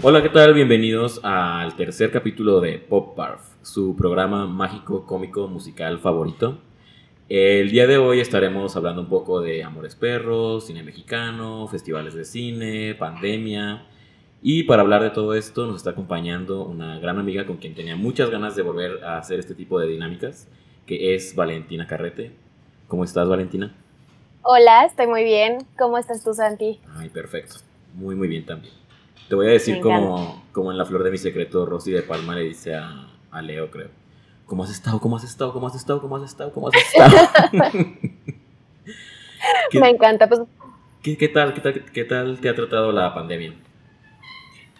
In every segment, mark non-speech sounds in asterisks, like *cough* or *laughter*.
Hola, ¿qué tal? Bienvenidos al tercer capítulo de Pop Barf, su programa mágico, cómico, musical favorito. El día de hoy estaremos hablando un poco de Amores Perros, cine mexicano, festivales de cine, pandemia. Y para hablar de todo esto nos está acompañando una gran amiga con quien tenía muchas ganas de volver a hacer este tipo de dinámicas, que es Valentina Carrete. ¿Cómo estás, Valentina? Hola, estoy muy bien. ¿Cómo estás tú, Santi? Ay, perfecto. Muy, muy bien también. Te voy a decir como, como en La Flor de mi Secreto, Rosy de Palma le dice a, a Leo, creo. ¿Cómo has estado? ¿Cómo has estado? ¿Cómo has estado? ¿Cómo has estado? ¿Cómo has estado? *laughs* Me encanta. Pues, ¿qué, qué, tal, qué, tal, ¿Qué tal te ha tratado la pandemia?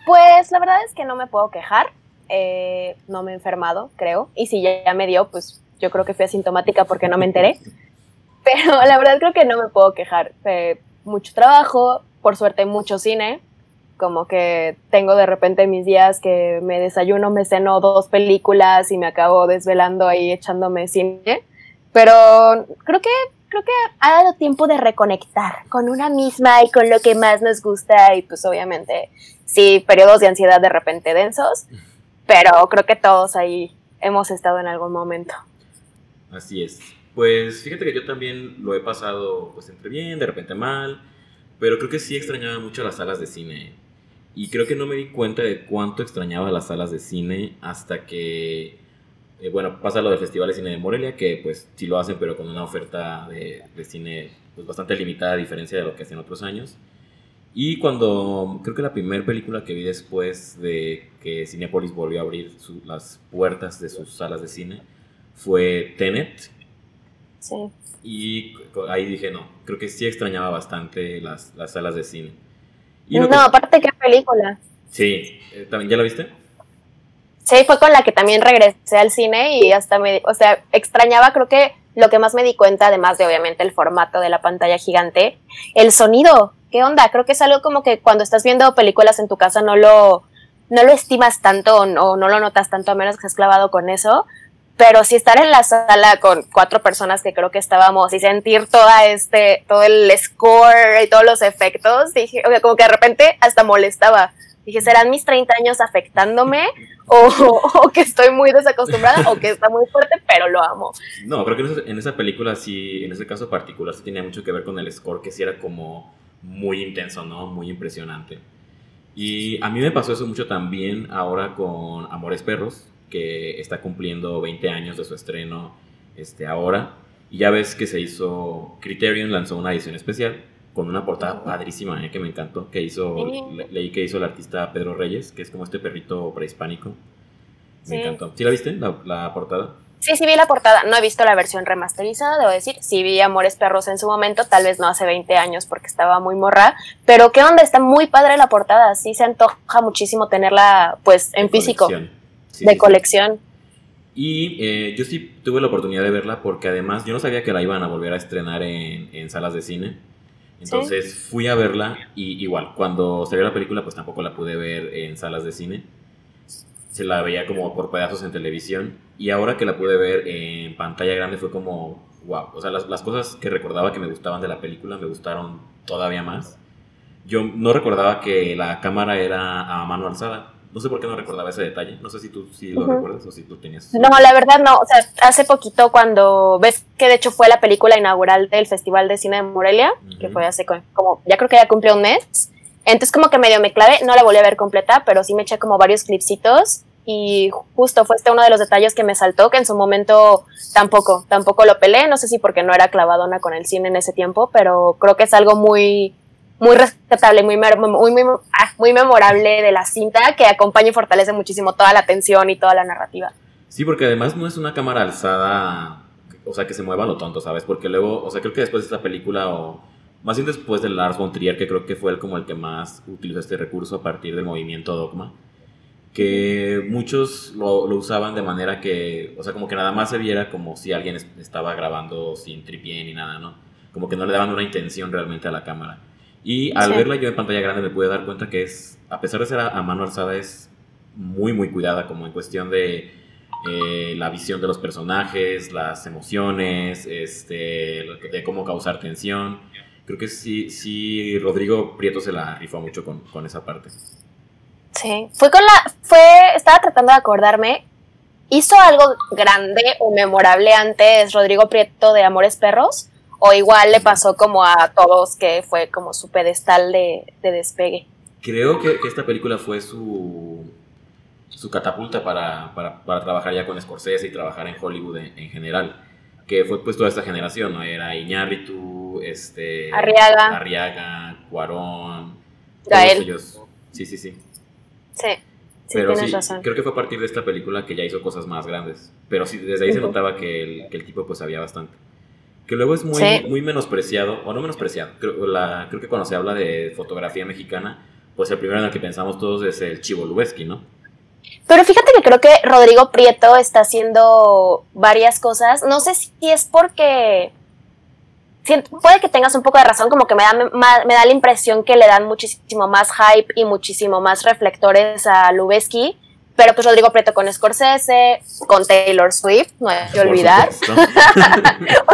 Pues la verdad es que no me puedo quejar. Eh, no me he enfermado, creo. Y si ya, ya me dio, pues yo creo que fui asintomática porque no me enteré. Pero la verdad creo que no me puedo quejar. Eh, mucho trabajo, por suerte mucho cine como que tengo de repente mis días que me desayuno, me ceno dos películas y me acabo desvelando ahí echándome cine. Pero creo que, creo que ha dado tiempo de reconectar con una misma y con lo que más nos gusta y pues obviamente sí, periodos de ansiedad de repente densos, pero creo que todos ahí hemos estado en algún momento. Así es. Pues fíjate que yo también lo he pasado pues entre bien, de repente mal, pero creo que sí extrañaba mucho las salas de cine. Y creo que no me di cuenta de cuánto extrañaba las salas de cine hasta que, eh, bueno, pasa lo del Festival de Cine de Morelia, que pues sí lo hacen, pero con una oferta de, de cine pues, bastante limitada a diferencia de lo que hacen otros años. Y cuando, creo que la primera película que vi después de que Cinepolis volvió a abrir las puertas de sus salas de cine fue Tenet. Sí. Y ahí dije, no, creo que sí extrañaba bastante las, las salas de cine no, aparte, ¿qué película? Sí, eh, ¿también ya la viste? Sí, fue con la que también regresé al cine y hasta me, o sea, extrañaba, creo que lo que más me di cuenta, además de obviamente el formato de la pantalla gigante, el sonido. ¿Qué onda? Creo que es algo como que cuando estás viendo películas en tu casa no lo, no lo estimas tanto o no, no lo notas tanto, a menos que estés clavado con eso pero si estar en la sala con cuatro personas que creo que estábamos y sentir toda este, todo el score y todos los efectos, dije, o sea, como que de repente hasta molestaba. Dije, ¿serán mis 30 años afectándome? *laughs* O, que estoy muy desacostumbrada o que está muy fuerte, pero lo amo. No, creo que en esa película sí, en ese caso particular, sí tenía mucho que ver con el score, que sí era como muy intenso, ¿no? Muy impresionante. Y a mí me pasó eso mucho también ahora con Amores Perros, que está cumpliendo 20 años de su estreno este, ahora. Y ya ves que se hizo, Criterion lanzó una edición especial con una portada padrísima eh, que me encantó, que hizo, leí que hizo el artista Pedro Reyes, que es como este perrito prehispánico. Me encantó. ¿Sí la viste, la, la, portada? Sí, sí vi la portada. No he visto la versión remasterizada, debo decir. Sí vi Amores Perros en su momento, tal vez no hace 20 años porque estaba muy morra. Pero qué onda, está muy padre la portada. Sí se antoja muchísimo tenerla pues en físico de colección. Y eh, yo sí tuve la oportunidad de verla porque además yo no sabía que la iban a volver a estrenar en, salas de cine. Entonces fui a verla y igual, cuando salió la película pues tampoco la pude ver en salas de cine. Se la veía como por pedazos en televisión y ahora que la pude ver en pantalla grande fue como, wow, o sea, las, las cosas que recordaba que me gustaban de la película me gustaron todavía más. Yo no recordaba que la cámara era a mano alzada no sé por qué no recordaba ese detalle. No sé si tú sí lo recuerdas o si tú tenías. No, la verdad no. O sea, hace poquito cuando ves que de hecho fue la película inaugural del Festival de Cine de Morelia, que fue hace como, ya creo que ya cumplió un mes. Entonces como que medio me clavé, no la volví a ver completa, pero sí me eché como varios clipsitos y justo fue este uno de los detalles que me saltó, que en su momento tampoco, tampoco lo pelé, no sé si porque no era clavadona con el cine en ese tiempo, pero creo que es algo muy, muy respetable, muy, muy, muy, ah, muy, memorable de la cinta que acompaña y fortalece muchísimo toda la tensión y toda la narrativa. Sí, porque además no es una cámara alzada, o sea, que se mueva lo tonto, ¿sabes? Porque luego, o sea, creo que después de esta película, o más bien después de Lars von Trier, que creo que fue el, como el que más utilizó este recurso a partir del movimiento Dogma, que muchos lo, lo, usaban de manera que, o sea, como que nada más se viera como si alguien estaba grabando sin tripié ni nada, ¿no? Como que no le daban una intención realmente a la cámara. Y al verla yo en pantalla grande me pude dar cuenta que es, a pesar de ser a, mano alzada, es muy, muy cuidada, como en cuestión de eh, la visión de los personajes, las emociones, este, de cómo causar tensión. Creo que sí, sí, Rodrigo Prieto se la rifó mucho con, con esa parte. Sí, fue con la, fue, estaba tratando de acordarme, hizo algo grande o memorable antes Rodrigo Prieto de Amores Perros, o igual le pasó como a todos que fue como su pedestal de, despegue. Creo que, esta película fue su, su catapulta para, trabajar ya con Scorsese y trabajar en Hollywood en, general. Que fue pues toda esta generación, ¿no? Era Iñárritu, este... Arriaga. Arriaga, Cuarón. Gael. Sí, sí, sí. Sí. Pero sí, creo que fue a partir de esta película que ya hizo cosas más grandes. Pero sí, desde ahí se notaba que el, que el tipo pues sabía bastante que luego es muy, muy menospreciado, o no menospreciado, creo, la, creo que cuando se habla de fotografía mexicana, pues el primero en el que pensamos todos es el Chivo Lubeski, ¿no? Pero fíjate que creo que Rodrigo Prieto está haciendo varias cosas, no sé si es porque... Puede que tengas un poco de razón, como que me da, me da la impresión que le dan muchísimo más hype y muchísimo más reflectores a Lubeski, pero pues Rodrigo Prieto con Scorsese, con Taylor Swift, no hay que olvidar. *laughs*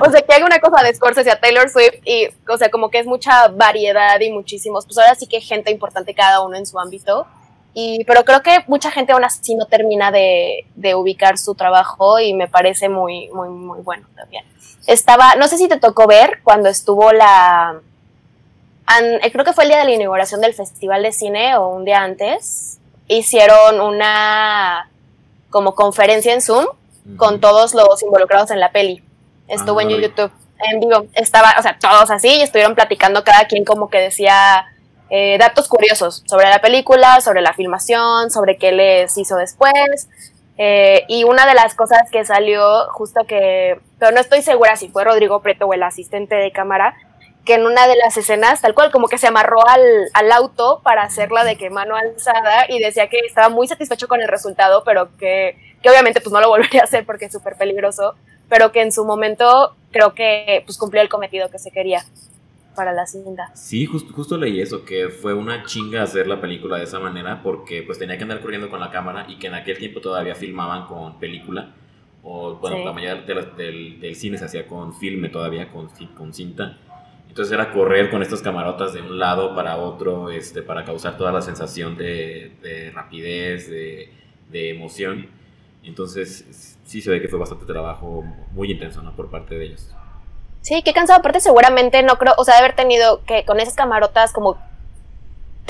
o, sea, que haga una cosa de Scorsese a Taylor Swift y, o sea, como que es mucha variedad y muchísimos, pues ahora sí que gente importante cada uno en su ámbito. Y, pero creo que mucha gente aún así no termina de, de ubicar su trabajo y me parece muy, muy, muy bueno también. Estaba, no sé si te tocó ver cuando estuvo la, creo que fue el día de la inauguración del Festival de Cine o un día antes, hicieron una como conferencia en Zoom con todos los involucrados en la peli. Estuvo en YouTube en vivo. Estaba, o sea, todos así y estuvieron platicando cada quien como que decía eh, datos curiosos sobre la película, sobre la filmación, sobre qué les hizo después. Eh, y una de las cosas que salió, justo que, pero no estoy segura si fue Rodrigo Preto o el asistente de cámara, que en una de las escenas, tal cual, como que se amarró al, auto para hacerla de que mano alzada y decía que estaba muy satisfecho con el resultado, pero que, obviamente pues no lo volvería a hacer porque es súper peligroso, pero que en su momento creo que pues cumplió el cometido que se quería para la cinta. Sí, justo, justo leí eso, que fue una chinga hacer la película de esa manera porque pues tenía que andar corriendo con la cámara y que en aquel tiempo todavía filmaban con película o bueno, la mayoría del, cine se hacía con filme todavía, con, con cinta entonces era correr con estas camarotas de un lado para otro, este, para causar toda la sensación de, rapidez, de, emoción. Entonces sí se ve que fue bastante trabajo muy intenso, ¿no? Por parte de ellos. Sí, qué cansado. Aparte seguramente no creo, o sea, de haber tenido que con esas camarotas como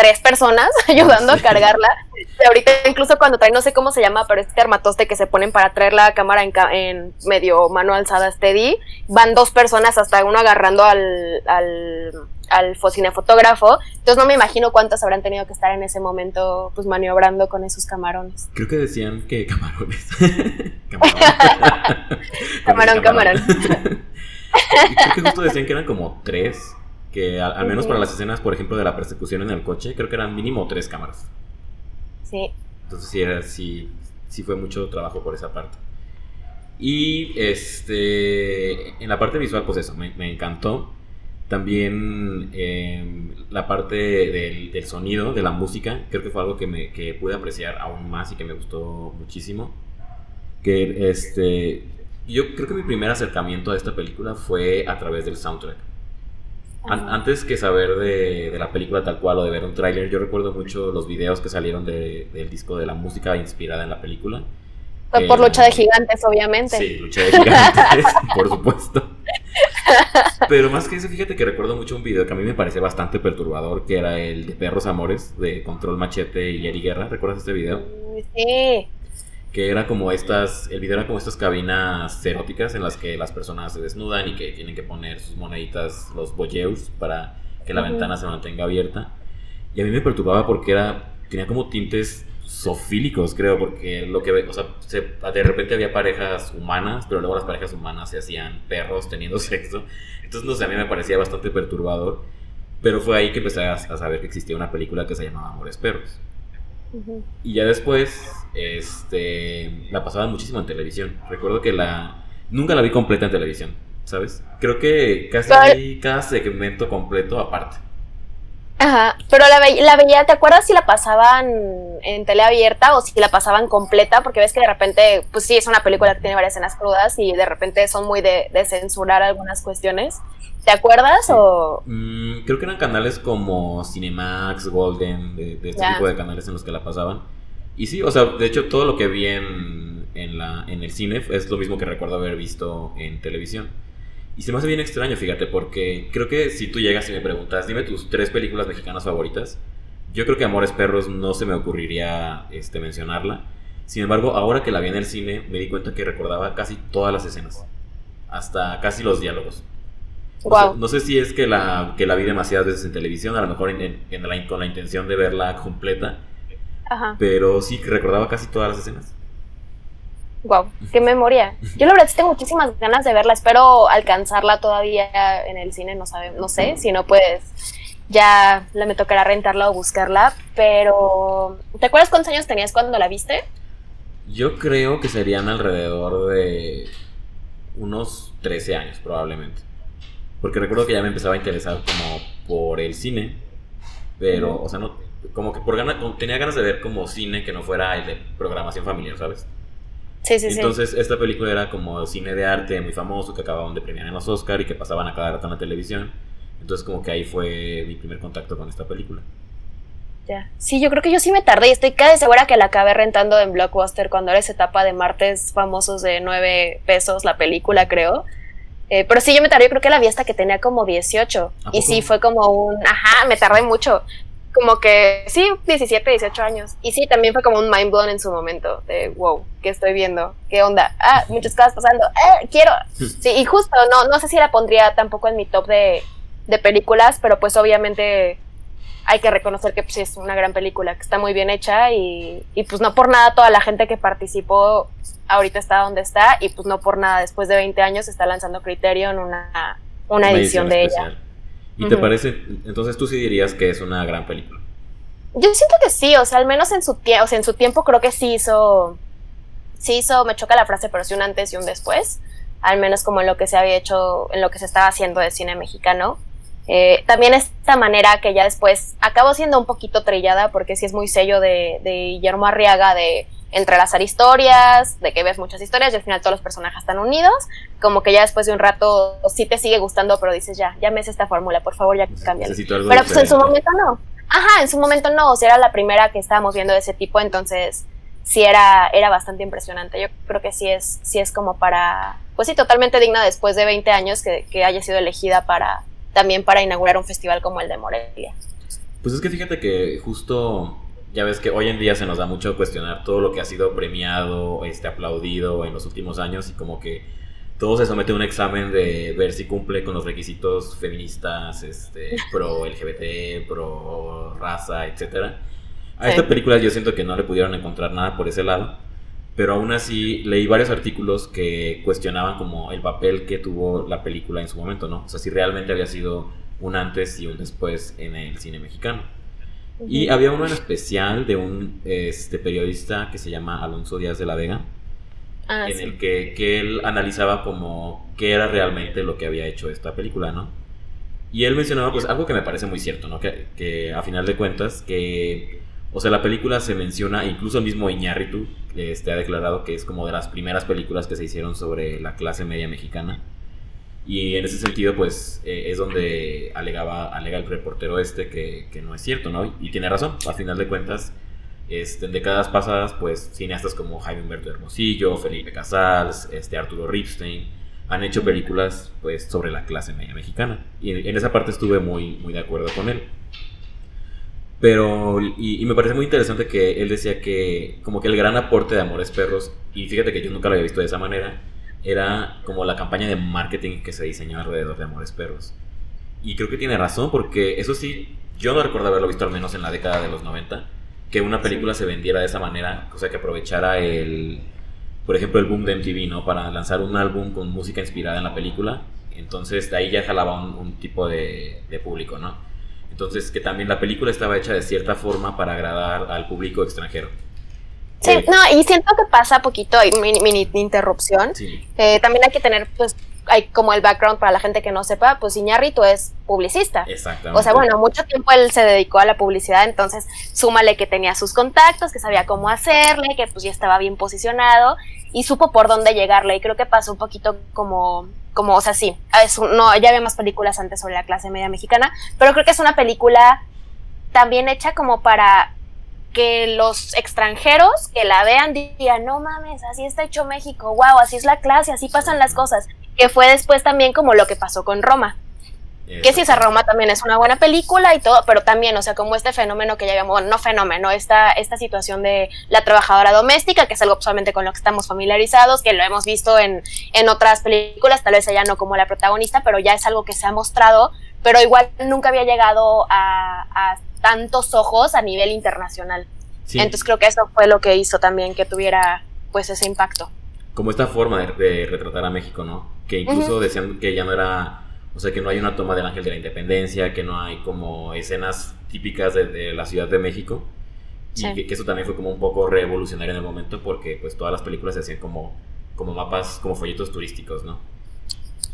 tres personas *laughs* ayudando a cargarla. Y ahorita incluso cuando traen, no sé cómo se llama, pero este armatoste que se ponen para traer la cámara en, medio mano alzada steady, van dos personas hasta uno agarrando al, al, al cinefotógrafo. Entonces no me imagino cuántas habrán tenido que estar en ese momento pues maniobrando con esos camarones. Creo que decían que camarones. *laughs* *laughs* camarón, camarón. creo que justo decían que eran como tres que al, menos para las escenas, por ejemplo, de la persecución en el coche, creo que eran mínimo tres cámaras. Sí. Entonces sí, era, sí, sí fue mucho trabajo por esa parte. Y este, en la parte visual, pues eso, me, encantó. También em, la parte del, del, sonido, de la música, creo que fue algo que, me, que pude apreciar aún más y que me gustó muchísimo. Que este, yo creo que mi primer acercamiento a esta película fue a través del soundtrack antes que saber de, la película tal cual o de ver un tráiler, yo recuerdo mucho los videos que salieron del disco de la música inspirada en la película. Fue por Lucha de Gigantes, obviamente. Sí, Lucha de Gigantes, *laughs* por supuesto. *laughs* Pero más que eso, fíjate que recuerdo mucho un video que a mí me parece bastante perturbador, que era el de Perros Amores, de Control Machete y Eri Guerra. ¿Recuerdas este video? Sí que era como estas, el video era como estas cabinas eróticas en las que las personas se desnudan y que tienen que poner sus moneditas, los boyeus, para que la ventana se mantenga abierta. Y a mí me perturbaba porque era, tenía como tintes sofílicos, creo, porque lo que, o sea, de repente había parejas humanas, pero luego las parejas humanas se hacían perros teniendo *laughs* sexo. Entonces, no sé, a mí me parecía bastante perturbador. Pero fue ahí que empecé a, a saber que existía una película que se llamaba Amores Perros. Y ya después, este, la pasaban muchísimo en televisión. Recuerdo que la, nunca la vi completa en televisión, ¿sabes? Creo que casi vi cada segmento completo aparte. Ajá, pero la, la veía, ¿te acuerdas si la pasaban en tele abierta o si la pasaban completa? Porque ves que de repente, pues sí, es una película que tiene varias escenas crudas y de repente son muy de, censurar algunas cuestiones. ¿Te acuerdas o...? Mm, creo que eran canales como Cinemax, Golden, de, este tipo de canales en los que la pasaban. Y sí, o sea, de hecho todo lo que vi en, en, la, en el cine es lo mismo que recuerdo haber visto en televisión. Y se me hace bien extraño, fíjate, porque creo que si tú llegas y me preguntas, dime tus tres películas mexicanas favoritas, yo creo que Amores Perros no se me ocurriría este, mencionarla. Sin embargo, ahora que la vi en el cine, me di cuenta que recordaba casi todas las escenas, hasta casi los diálogos. no sé si es que la, que la vi demasiadas veces en televisión, a lo mejor en, con la intención de verla completa, pero sí que recordaba casi todas las escenas. Wow, qué memoria. Yo la verdad sí tengo muchísimas ganas de verla. Espero alcanzarla todavía en el cine, no sabe, no sé, si no puedes ya me tocará rentarla o buscarla, pero ¿te acuerdas cuántos años tenías cuando la viste? Yo creo que serían alrededor de unos 13 años probablemente. Porque recuerdo que ya me empezaba a interesar como por el cine, pero, o sea, no, como que por ganas, tenía ganas de ver como cine que no fuera el de programación familiar, ¿sabes? Sí, sí, Entonces, esta película era como cine de arte muy famoso que acababan de premiar en los Oscar y que pasaban a cada rato en la televisión. Entonces, como que ahí fue mi primer contacto con esta película. Ya. Sí, yo creo que yo sí me tardé y estoy casi segura que la acabé rentando en Blockbuster cuando era esa etapa de martes famosos de 9 pesos la película, creo. Eh, pero sí, yo me tardé, yo creo que la vi hasta que tenía como 18. Y sí, fue como un, ajá, me tardé mucho como que sí, 17, 18 años. Y sí, también fue como un mind blown en su momento, de wow, ¿qué estoy viendo? ¿Qué onda? Ah, muchas cosas pasando, eh, quiero. Sí, y justo, no, no sé si la pondría tampoco en mi top de, de películas, pero pues obviamente hay que reconocer que pues, es una gran película, que está muy bien hecha y, y, pues no por nada toda la gente que participó ahorita está donde está y pues no por nada después de 20 años está lanzando Criterion una, una, edición, de ella. ¿Y te parece, entonces tú sí dirías que es una gran película? Yo siento que sí, o sea, al menos en su, o sea, en su tiempo creo que sí hizo, sí hizo, me choca la frase, pero sí un antes y un después, al menos como en lo que se había hecho, en lo que se estaba haciendo de cine mexicano. Eh, también esta manera que ya después acabó siendo un poquito trillada, porque sí es muy sello de, de Guillermo Arriaga de entrelazar historias, de que ves muchas historias y al final todos los personajes están unidos, como que ya después de un rato sí te sigue gustando, pero dices ya, ya me esta fórmula, por favor, ya cámbiala. Pero pues en su momento no. Ajá, en su momento no, o sea, era la primera que estábamos viendo de ese tipo, entonces sí era, era bastante impresionante. Yo creo que sí es, sí es como para, pues sí, totalmente digna después de 20 años que, que haya sido elegida para, también para inaugurar un festival como el de Morelia. Pues es que fíjate que justo ya ves que hoy en día se nos da mucho cuestionar todo lo que ha sido premiado, este, aplaudido en los últimos años y como que todo se somete a un examen de ver si cumple con los requisitos feministas, este, pro LGBT, pro raza, etc. A esta película yo siento que no le pudieron encontrar nada por ese lado, pero aún así leí varios artículos que cuestionaban como el papel que tuvo la película en su momento, ¿no? O sea, si realmente había sido un antes y un después en el cine mexicano. Y había uno en especial de un este, periodista que se llama Alonso Díaz de la Vega, ah, en el que, que, él analizaba como qué era realmente lo que había hecho esta película, ¿no? Y él mencionaba pues algo que me parece muy cierto, ¿no? Que, que a final de cuentas, que, o sea, la película se menciona, incluso el mismo Iñárritu este, ha declarado que es como de las primeras películas que se hicieron sobre la clase media mexicana. Y en ese sentido, pues eh, es donde alegaba, alega el reportero este que, que, no es cierto, ¿no? Y tiene razón, a final de cuentas, este, en décadas pasadas, pues cineastas como Jaime Humberto Hermosillo, Felipe Casals, este, Arturo Ripstein, han hecho películas pues sobre la clase media mexicana. Y en esa parte estuve muy, muy de acuerdo con él. Pero, y, y, me parece muy interesante que él decía que como que el gran aporte de Amores Perros, y fíjate que yo nunca lo había visto de esa manera, era como la campaña de marketing que se diseñó alrededor de Amores Perros. Y creo que tiene razón, porque eso sí, yo no recuerdo haberlo visto al menos en la década de los 90, que una película se vendiera de esa manera, o sea, que aprovechara el, por ejemplo, el boom de MTV, ¿no? Para lanzar un álbum con música inspirada en la película. Entonces, de ahí ya jalaba un, tipo de, de público, ¿no? Entonces, que también la película estaba hecha de cierta forma para agradar al público extranjero. Sí, no, y siento que pasa poquito, mini, mini interrupción. Eh, también hay que tener, pues, hay como el background para la gente que no sepa, pues Iñárritu es publicista. Exactamente. O sea, bueno, mucho tiempo él se dedicó a la publicidad, entonces súmale que tenía sus contactos, que sabía cómo hacerle, que pues ya estaba bien posicionado y supo por dónde llegarle. Y creo que pasó un poquito como, como o sea, sí, no, ya había más películas antes sobre la clase media mexicana, pero creo que es una película también hecha como para que los extranjeros que la vean digan, no mames, así está hecho México, wow, así es la clase, así pasan las cosas, que fue después también como lo que pasó con Roma. Que si esa Roma también es una buena película y todo, pero también, o sea, como este fenómeno que ya habíamos, bueno, no fenómeno, esta, esta situación de la trabajadora doméstica, que es algo solamente con lo que estamos familiarizados, que lo hemos visto en, en otras películas, tal vez ella no como la protagonista, pero ya es algo que se ha mostrado, pero igual nunca había llegado a, a tantos ojos a nivel internacional. Entonces creo que eso fue lo que hizo también que tuviera pues ese impacto. Como esta forma de, retratar a México, ¿no? Que incluso decían que ya no era, o sea, que no hay una toma del Ángel de la Independencia, que no hay como escenas típicas de, la Ciudad de México. Y que, que, eso también fue como un poco revolucionario en el momento porque pues todas las películas se hacían como, como mapas, como folletos turísticos, ¿no?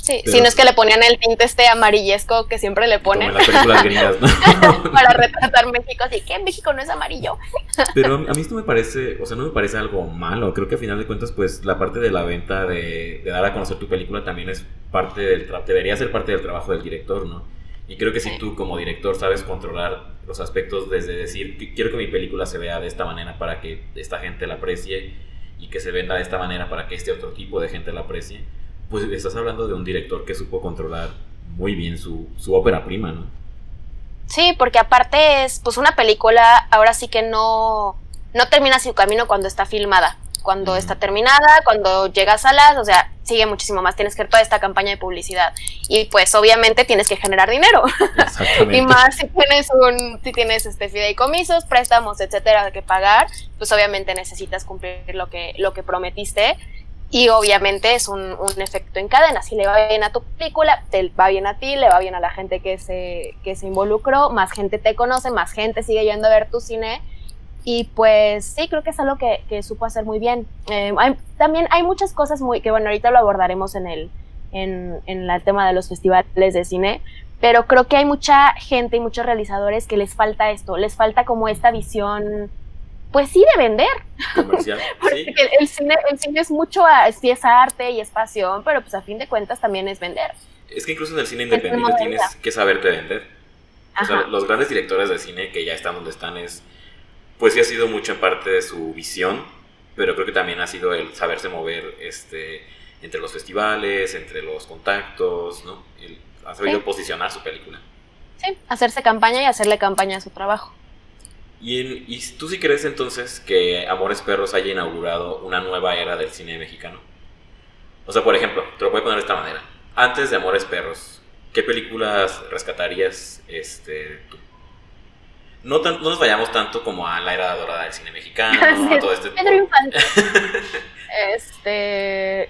Sí, si no es que le ponían el tinte este amarillesco que siempre le ponen. Como en las películas gringas, ¿no? *laughs* Para retratar México, así que México no es amarillo. *laughs* Pero a mí esto me parece, o sea, no me parece algo malo. Creo que a final de cuentas, pues la parte de la venta, de, dar a conocer tu película también es parte del debería ser parte del trabajo del director, ¿no? Y creo que si tú como director sabes controlar los aspectos desde decir, quiero que mi película se vea de esta manera para que esta gente la aprecie y que se venda de esta manera para que este otro tipo de gente la aprecie pues estás hablando de un director que supo controlar muy bien su, ópera prima, ¿no? Sí, porque aparte es pues una película, ahora sí que no, no termina su camino cuando está filmada. Cuando está terminada, cuando llega a salas, o sea, sigue muchísimo más. Tienes que hacer toda esta campaña de publicidad. Y pues obviamente tienes que generar dinero. *laughs* y más si tienes un, si tienes este fideicomisos, préstamos, etcétera, que pagar, pues obviamente necesitas cumplir lo que, lo que prometiste. Y obviamente es un, un, efecto en cadena. Si le va bien a tu película, te va bien a ti, le va bien a la gente que se, que se involucró, más gente te conoce, más gente sigue yendo a ver tu cine. Y pues sí, creo que es algo que, que supo hacer muy bien. Eh, también hay muchas cosas muy, que bueno, ahorita lo abordaremos en el, en, en el tema de los festivales de cine, pero creo que hay mucha gente y muchos realizadores que les falta esto, les falta como esta visión pues sí de vender. Comercial. *laughs* Porque el, cine, el cine es mucho, sí es arte y es pasión, pero pues a fin de cuentas también es vender. Es que incluso en el cine independiente tienes que saberte vender. O sea, los grandes directores de cine que ya están donde están es, pues sí ha sido mucho en parte de su visión, pero creo que también ha sido el saberse mover este, entre los festivales, entre los contactos, ¿no? El, ha sabido posicionar su película. Sí, hacerse campaña y hacerle campaña a su trabajo. ¿Y, tú sí crees entonces que Amores Perros haya inaugurado una nueva era del cine mexicano? O sea, por ejemplo, te lo voy a poner de esta manera. Antes de Amores Perros, ¿qué películas rescatarías este, tú? No, no nos vayamos tanto como a la era dorada del cine mexicano, *laughs* a todo este Pedro *laughs* este.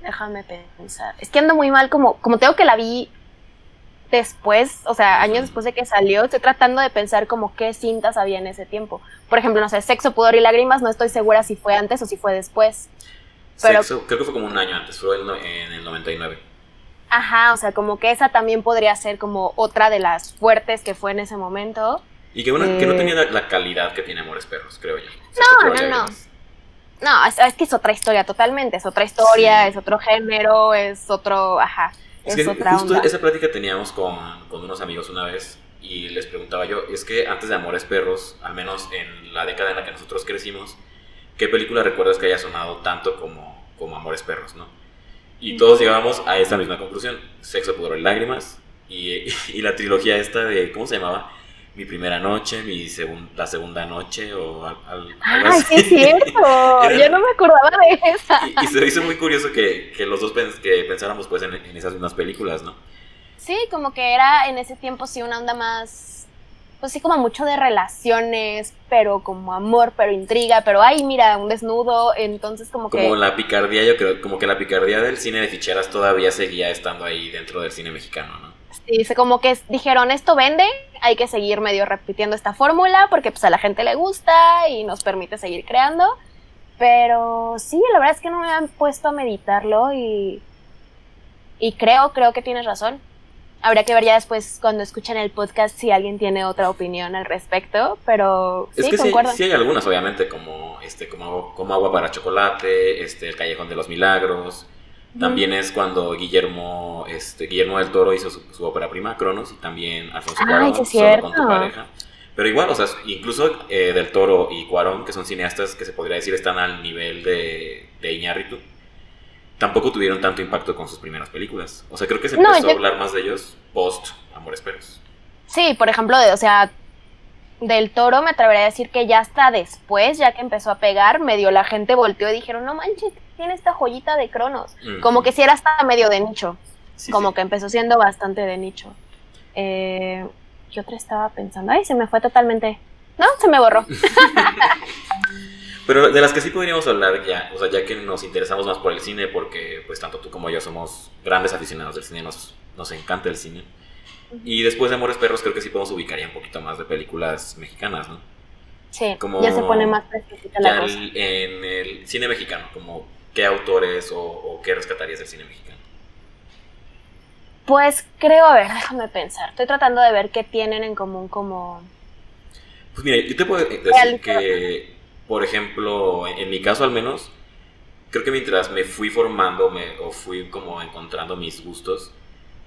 Déjame pensar. Es que ando muy mal, como, como tengo que la vi después, o sea, años después de que salió, estoy tratando de pensar como qué cintas había en ese tiempo. Por ejemplo, no sé, Sexo, Pudor y Lágrimas, no estoy segura si fue antes o si fue después. Pero, Sexo, creo que fue como un año antes, fue en el 99. Ajá, o sea, como que esa también podría ser como otra de las fuertes que fue en ese momento. Y que, una, que no eh, tenía la, calidad que tiene Amores Perros, creo yo. no, no, no. No, es, que es otra historia totalmente, es otra historia, es otro género, es otro, ajá. Es, que justo esa plática teníamos con, con, unos amigos una vez y les preguntaba yo, es que antes de Amores Perros, al menos en la década en la que nosotros crecimos, ¿qué película recuerdas que haya sonado tanto como, como Amores Perros, no? Y todos llegábamos a esa misma conclusión, Sexo, Pudor y Lágrimas, y, *laughs* y la trilogía esta de, ¿cómo se llamaba? Mi primera noche, mi la segunda noche o al, ¡Ay, qué es cierto! *laughs* Yo no me acordaba de esa. Y, se me hizo muy curioso que, que los dos que pensáramos pues en, esas mismas películas, ¿no? Sí, como que era en ese tiempo sí una onda más, pues sí como mucho de relaciones, pero como amor, pero intriga, pero ay, mira, un desnudo, entonces como que... Como la picardía, yo creo, como que la picardía del cine de ficheras todavía seguía estando ahí dentro del cine mexicano, ¿no? Sí, como que dijeron, esto vende, hay que seguir medio repitiendo esta fórmula porque pues a la gente le gusta y nos permite seguir creando. Pero sí, la verdad es que no me han puesto a meditarlo y Y creo, creo que tienes razón. Habría que ver ya después cuando escuchen el podcast si alguien tiene otra opinión al respecto, pero es sí, que. Sí, hay algunas, obviamente, como este, como, como agua para chocolate, este, el callejón de los milagros. También es cuando Guillermo, este, Guillermo del Toro hizo su, ópera prima, Cronos, y también Alfonso Cuarón, solo con tu pareja. Pero igual, o sea, incluso eh, del Toro y Cuarón, que son cineastas que se podría decir están al nivel de, de Iñárritu, tampoco tuvieron tanto impacto con sus primeras películas. O sea, creo que se empezó a hablar más de ellos post Amores Perros. Sí, por ejemplo, de, o sea, del Toro me atrevería a decir que ya hasta después, ya que empezó a pegar, medio la gente volteó y dijeron, no manches, tiene esta joyita de Cronos. Como que si era hasta medio de nicho. como que empezó siendo bastante de nicho. Eh, ¿Qué otra estaba pensando? Ay, se me fue totalmente. No, se me borró. *laughs* *laughs* Pero de las que sí podríamos hablar ya, o sea, ya que nos interesamos más por el cine, porque pues tanto tú como yo somos grandes aficionados del cine, nos, nos encanta el cine. Y después de Amores Perros creo que sí podemos ubicar ya un poquito más de películas mexicanas, ¿no? Sí, ya se pone más la cosa. En el cine mexicano, como qué autores o, o qué rescatarías del cine mexicano. Pues creo, a ver, déjame pensar. Estoy tratando de ver qué tienen en común como... Pues mira, yo te puedo decir que por ejemplo, en, mi caso al menos, creo que mientras me fui formando o fui como encontrando mis gustos,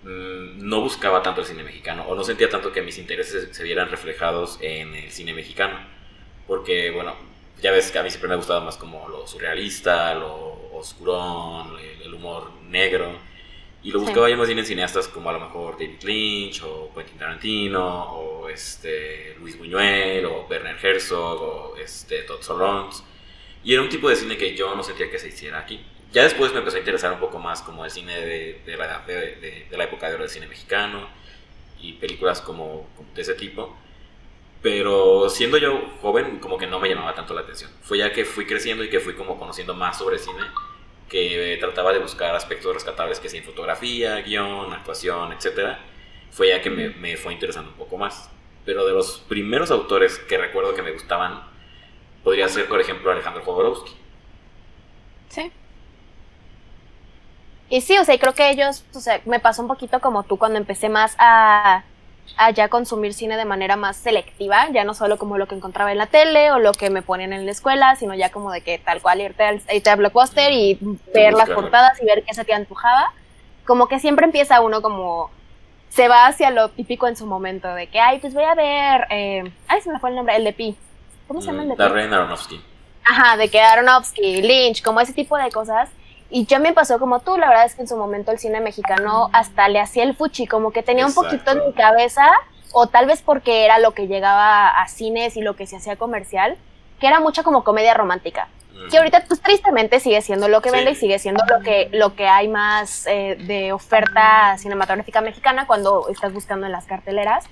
mm, no buscaba tanto el cine mexicano o no sentía tanto que mis intereses se vieran reflejados en el cine mexicano. Porque, bueno, ya ves que a mí siempre me ha gustado más como lo surrealista, lo oscurón, el, humor negro. Y lo buscaba yo más bien en cineastas como a lo mejor David Lynch o Quentin Tarantino o este Luis Buñuel o Werner Herzog o este Todd Solondz. Y era un tipo de cine que yo no sentía que se hiciera aquí. Ya después me empezó a interesar un poco más como el cine de, de, la, de, de la, época de oro del cine mexicano y películas como, de ese tipo. Pero siendo yo joven, como que no me llamaba tanto la atención. Fue ya que fui creciendo y que fui como conociendo más sobre cine que trataba de buscar aspectos rescatables que sea en fotografía, guion, actuación, etc. Fue ya que me, fue interesando un poco más. Pero de los primeros autores que recuerdo que me gustaban, podría ser, por ejemplo, Alejandro Jodorowsky. Sí. Y sí, o sea, creo que ellos, o sea, me pasó un poquito como tú cuando empecé más a a ya consumir cine de manera más selectiva, ya no solo como lo que encontraba en la tele o lo que me ponían en la escuela, sino ya como de que tal cual irte al, irte al blockbuster y ver las portadas y ver qué se te antojaba. Como que siempre empieza uno como se va hacia lo típico en su momento, de que, ay, pues voy a ver, eh, ay, se me fue el nombre, el de Pi. ¿Cómo se llama el de Pi? Darren Aronofsky. Ajá, de que Aronofsky, Lynch, como ese tipo de cosas. Y ya me pasó como tú, la verdad es que en su momento el cine mexicano hasta le hacía el fuchi, como que tenía un poquito en mi cabeza, o tal vez porque era lo que llegaba a cines y lo que se hacía comercial, que era mucha como comedia romántica. Que ahorita pues tristemente sigue siendo lo que vende y sigue siendo lo que, lo que hay más eh, de oferta cinematográfica mexicana cuando estás buscando en las carteleras.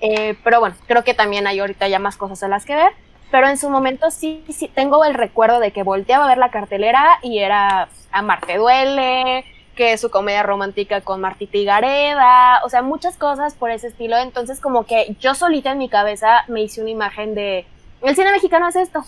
Eh, pero bueno, creo que también hay ahorita ya más cosas a las que ver. Pero en su momento sí, sí tengo el recuerdo de que volteaba a ver la cartelera y era Amarte duele, que su comedia romántica con Martita y Gareda, o sea, muchas cosas por ese estilo. Entonces, como que yo solita en mi cabeza me hice una imagen de el cine mexicano es esto.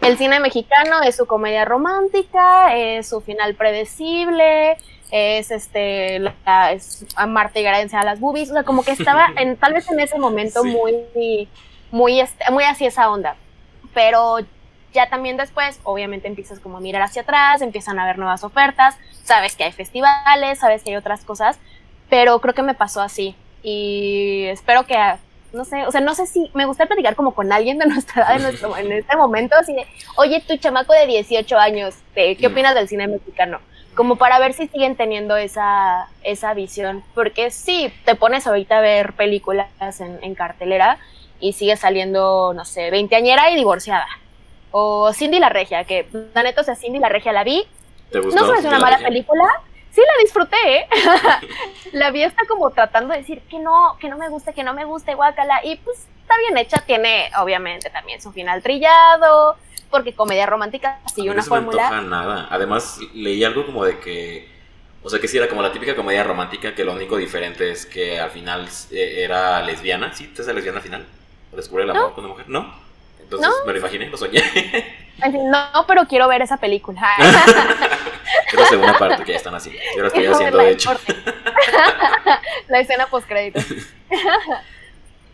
El cine mexicano es su comedia romántica, es su final predecible, es este la, es a Marta y Gareda a las boobies, o sea, como que estaba *laughs* en, tal vez en ese momento muy muy este, muy así esa onda pero ya también después, obviamente empiezas como a mirar hacia atrás, empiezan a haber nuevas ofertas, sabes que hay festivales, sabes que hay otras cosas, pero creo que me pasó así y espero que, no sé, o sea, no sé si me gustaría platicar como con alguien de nuestra edad en, *laughs* nuestro, en este momento, así de, oye, tu chamaco de 18 años, ¿qué mm. opinas del cine mexicano? Como para ver si siguen teniendo esa, esa visión, porque sí, te pones ahorita a ver películas en, en cartelera y sigue saliendo, no sé, veinteañera y divorciada. O Cindy la Regia, que la neta, o sea, Cindy la Regia la vi. ¿Te gustó? No es una mala película. Sí la disfruté, ¿eh? *laughs* la vi hasta como tratando de decir que no, que no me guste, que no me guste, guácala. Y pues está bien hecha, tiene obviamente también su final trillado, porque comedia romántica sigue una fórmula. No nada. Además, leí algo como de que o sea que sí era como la típica comedia romántica que lo único diferente es que al final eh, era lesbiana. ¿Sí? ¿Te es lesbiana al final? descubre el amor con una mujer. ¿No? Entonces me lo imaginé, lo soñé. *laughs* No, pero quiero ver esa película. *laughs* Es la segunda parte que ya están haciendo. Yo la estoy haciendo, de hecho. *laughs* la escena post crédito.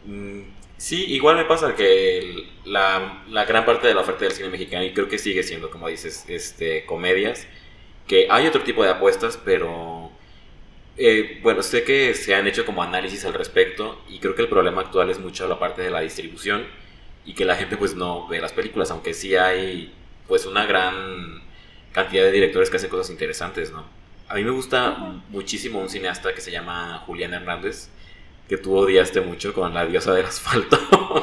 Mm, sí, igual me pasa que la, la, gran parte de la oferta del cine mexicano, y creo que sigue siendo, como dices, este, comedias, que hay otro tipo de apuestas, pero eh, bueno, sé que se han hecho como análisis al respecto y creo que el problema actual es mucho la parte de la distribución y que la gente pues no ve las películas, aunque sí hay pues una gran cantidad de directores que hacen cosas interesantes, ¿no? A mí me gusta muchísimo un cineasta que se llama Julián Hernández, que tú odiaste mucho con La diosa del asfalto,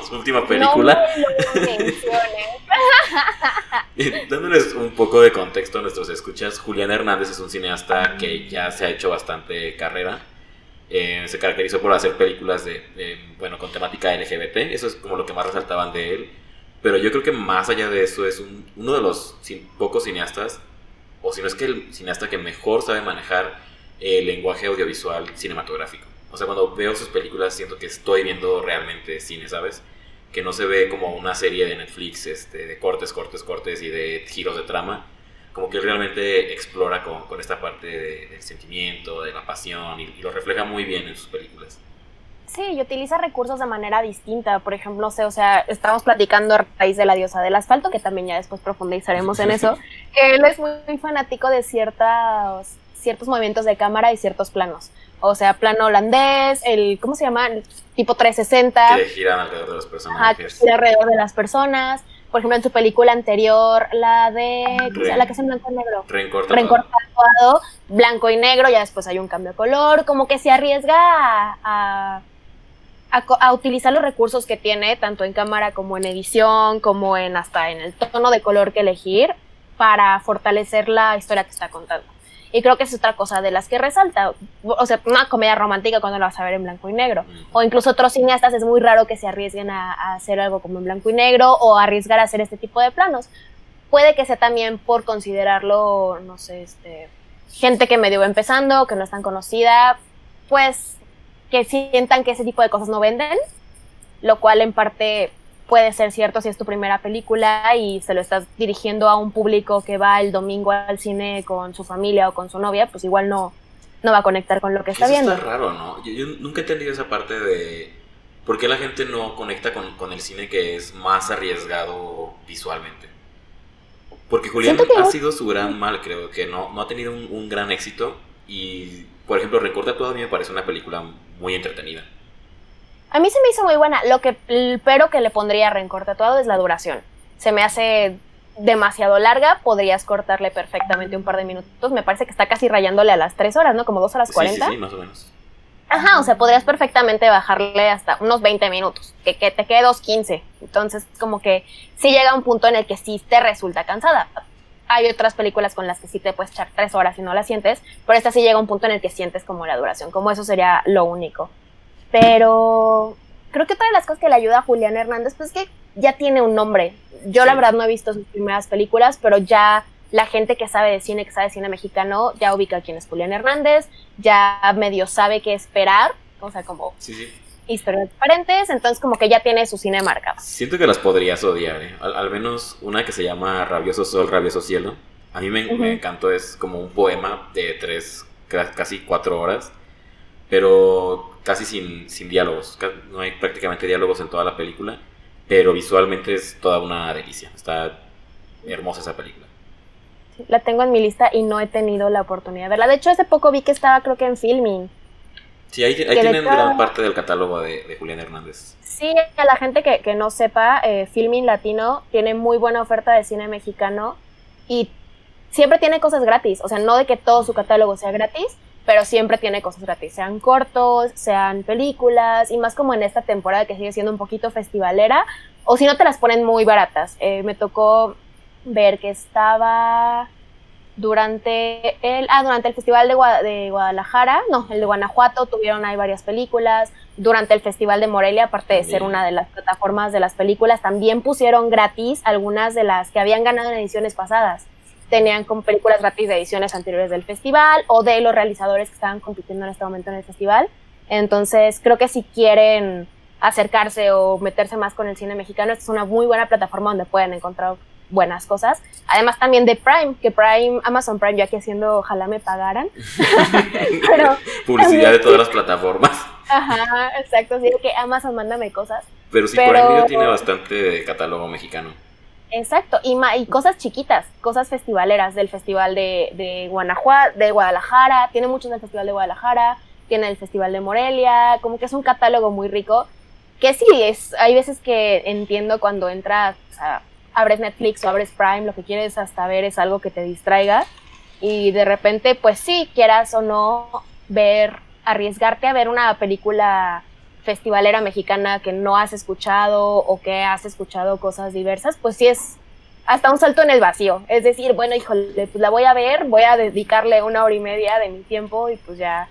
*laughs* su última película. Dándoles un poco de contexto a nuestros escuchas, Julián Hernández es un cineasta que ya se ha hecho bastante carrera. Eh, se caracterizó por hacer películas de, bueno, con temática LGBT, eso es como lo que más resaltaban de él pero yo creo que más allá de eso es uno de los pocos cineastas, o si no es que el cineasta que mejor sabe manejar el lenguaje audiovisual cinematográfico. O sea, cuando veo sus películas siento que estoy viendo realmente cine, ¿sabes? Que no se ve como una serie de Netflix este, de cortes, cortes, cortes y de giros de trama. Como que realmente explora con, con esta parte del sentimiento, de la pasión y lo refleja muy bien en sus películas. Sí, y utiliza recursos de manera distinta. Por ejemplo, no sé, o sea, estamos platicando a raíz de la diosa del asfalto, que también ya después profundizaremos en eso, *laughs* que él es muy, fanático de ciertos, ciertos movimientos de cámara y ciertos planos. O sea, plano holandés, el, ¿cómo se llama? Tipo 360. Que giran alrededor de las personas. que alrededor de las personas. Por ejemplo, en su película anterior, la de. la que es en blanco y negro. Blanco y negro, ya después hay un cambio de color. Como que se arriesga a a, utilizar los recursos que tiene, tanto en cámara como en edición, como en hasta en el tono de color que elegir, para fortalecer la historia que está contando. Y creo que es otra cosa de las que resalta. O sea, una comedia romántica cuando la vas a ver en blanco y negro. O incluso otros cineastas es muy raro que se arriesguen a, a, hacer algo como en blanco y negro o arriesgar a hacer este tipo de planos. Puede que sea también por considerarlo, no sé, este, gente que medio va empezando, que no es tan conocida. Pues que sientan que ese tipo de cosas no venden, lo cual en parte puede ser cierto si es tu primera película y se lo estás dirigiendo a un público que va el domingo al cine con su familia o con su novia, pues igual no, no va a conectar con lo que está Eso viendo. Está raro, ¿no? Yo, nunca he entendido esa parte de por qué la gente no conecta con, el cine que es más arriesgado visualmente. Porque Julián ha sido su gran mal, creo que no, no ha tenido un, un gran éxito y por ejemplo, Recorta todo a mí me parece una película muy entretenida. A mí se me hizo muy buena. Lo que pero que le pondría a todo es la duración. Se me hace demasiado larga, podrías cortarle perfectamente un par de minutos. Me parece que está casi rayándole a las tres horas, ¿no? Como dos horas cuarenta. Sí, sí, más o menos. Ajá, o sea, podrías perfectamente bajarle hasta unos 20 minutos, que, que te quede dos 15. Entonces, como que sí llega un punto en el que sí te resulta cansada hay otras películas con las que sí te puedes echar tres horas y no la sientes, pero esta sí llega un punto en el que sientes como la duración, como eso sería lo único. Pero creo que otra de las cosas que le ayuda a Julián Hernández, pues es que ya tiene un nombre. Yo la verdad no he visto sus primeras películas, pero ya la gente que sabe de cine, que sabe de cine mexicano, ya ubica quién es Julián Hernández, ya medio sabe qué esperar, o sea, como sí, sí historias diferentes, entonces como que ya tiene su cine marcado. Siento que las podrías odiar, ¿eh? al, menos una que se llama Rabioso Sol, Rabioso Cielo. A mí me, encantó, es como un poema de tres, casi cuatro horas, pero casi sin, sin diálogos. No hay prácticamente diálogos en toda la película, pero visualmente es toda una delicia. Está hermosa esa película. la tengo en mi lista y no he tenido la oportunidad de verla. De hecho, hace poco vi que estaba, creo que en filming. Sí, ahí, tienen gran parte del catálogo de, Julián Hernández. Sí, a la gente que, no sepa, eh, Filming Latino tiene muy buena oferta de cine mexicano y siempre tiene cosas gratis. O sea, no de que todo su catálogo sea gratis, pero siempre tiene cosas gratis, sean cortos, sean películas, y más como en esta temporada que sigue siendo un poquito festivalera, o si no te las ponen muy baratas. Eh, me tocó ver que estaba durante el, ah, durante el Festival de, de, Guadalajara, no, el de Guanajuato, tuvieron ahí varias películas. Durante el Festival de Morelia, aparte de ser una de las plataformas de las películas, también pusieron gratis algunas de las que habían ganado en ediciones pasadas. Tenían con películas gratis de ediciones anteriores del festival o de los realizadores que estaban compitiendo en este momento en el festival. Entonces, creo que si quieren acercarse o meterse más con el cine mexicano, esta es una muy buena plataforma donde pueden encontrar buenas cosas. Además también de Prime, que Prime, Amazon Prime, ya aquí haciendo, ojalá me pagaran. *laughs* Pero, Publicidad de *laughs* todas las plataformas. Ajá, exacto, así que Amazon mándame cosas. Pero sí, Prime Video tiene bastante catálogo mexicano. Exacto, y, y cosas chiquitas, cosas festivaleras del Festival de, de, Guanajuato, de Guadalajara, tiene muchos del Festival de Guadalajara, tiene el Festival de Morelia, como que es un catálogo muy rico, que sí, es, hay veces que entiendo cuando entras, o abres Netflix o abres Prime, lo que quieres hasta ver es algo que te distraiga, y de repente, pues sí, quieras o no ver, arriesgarte a ver una película festivalera mexicana que no has escuchado o que has escuchado cosas diversas, pues sí es hasta un salto en el vacío. Es decir, bueno, híjole, pues la voy a ver, voy a dedicarle una hora y media de mi tiempo y pues ya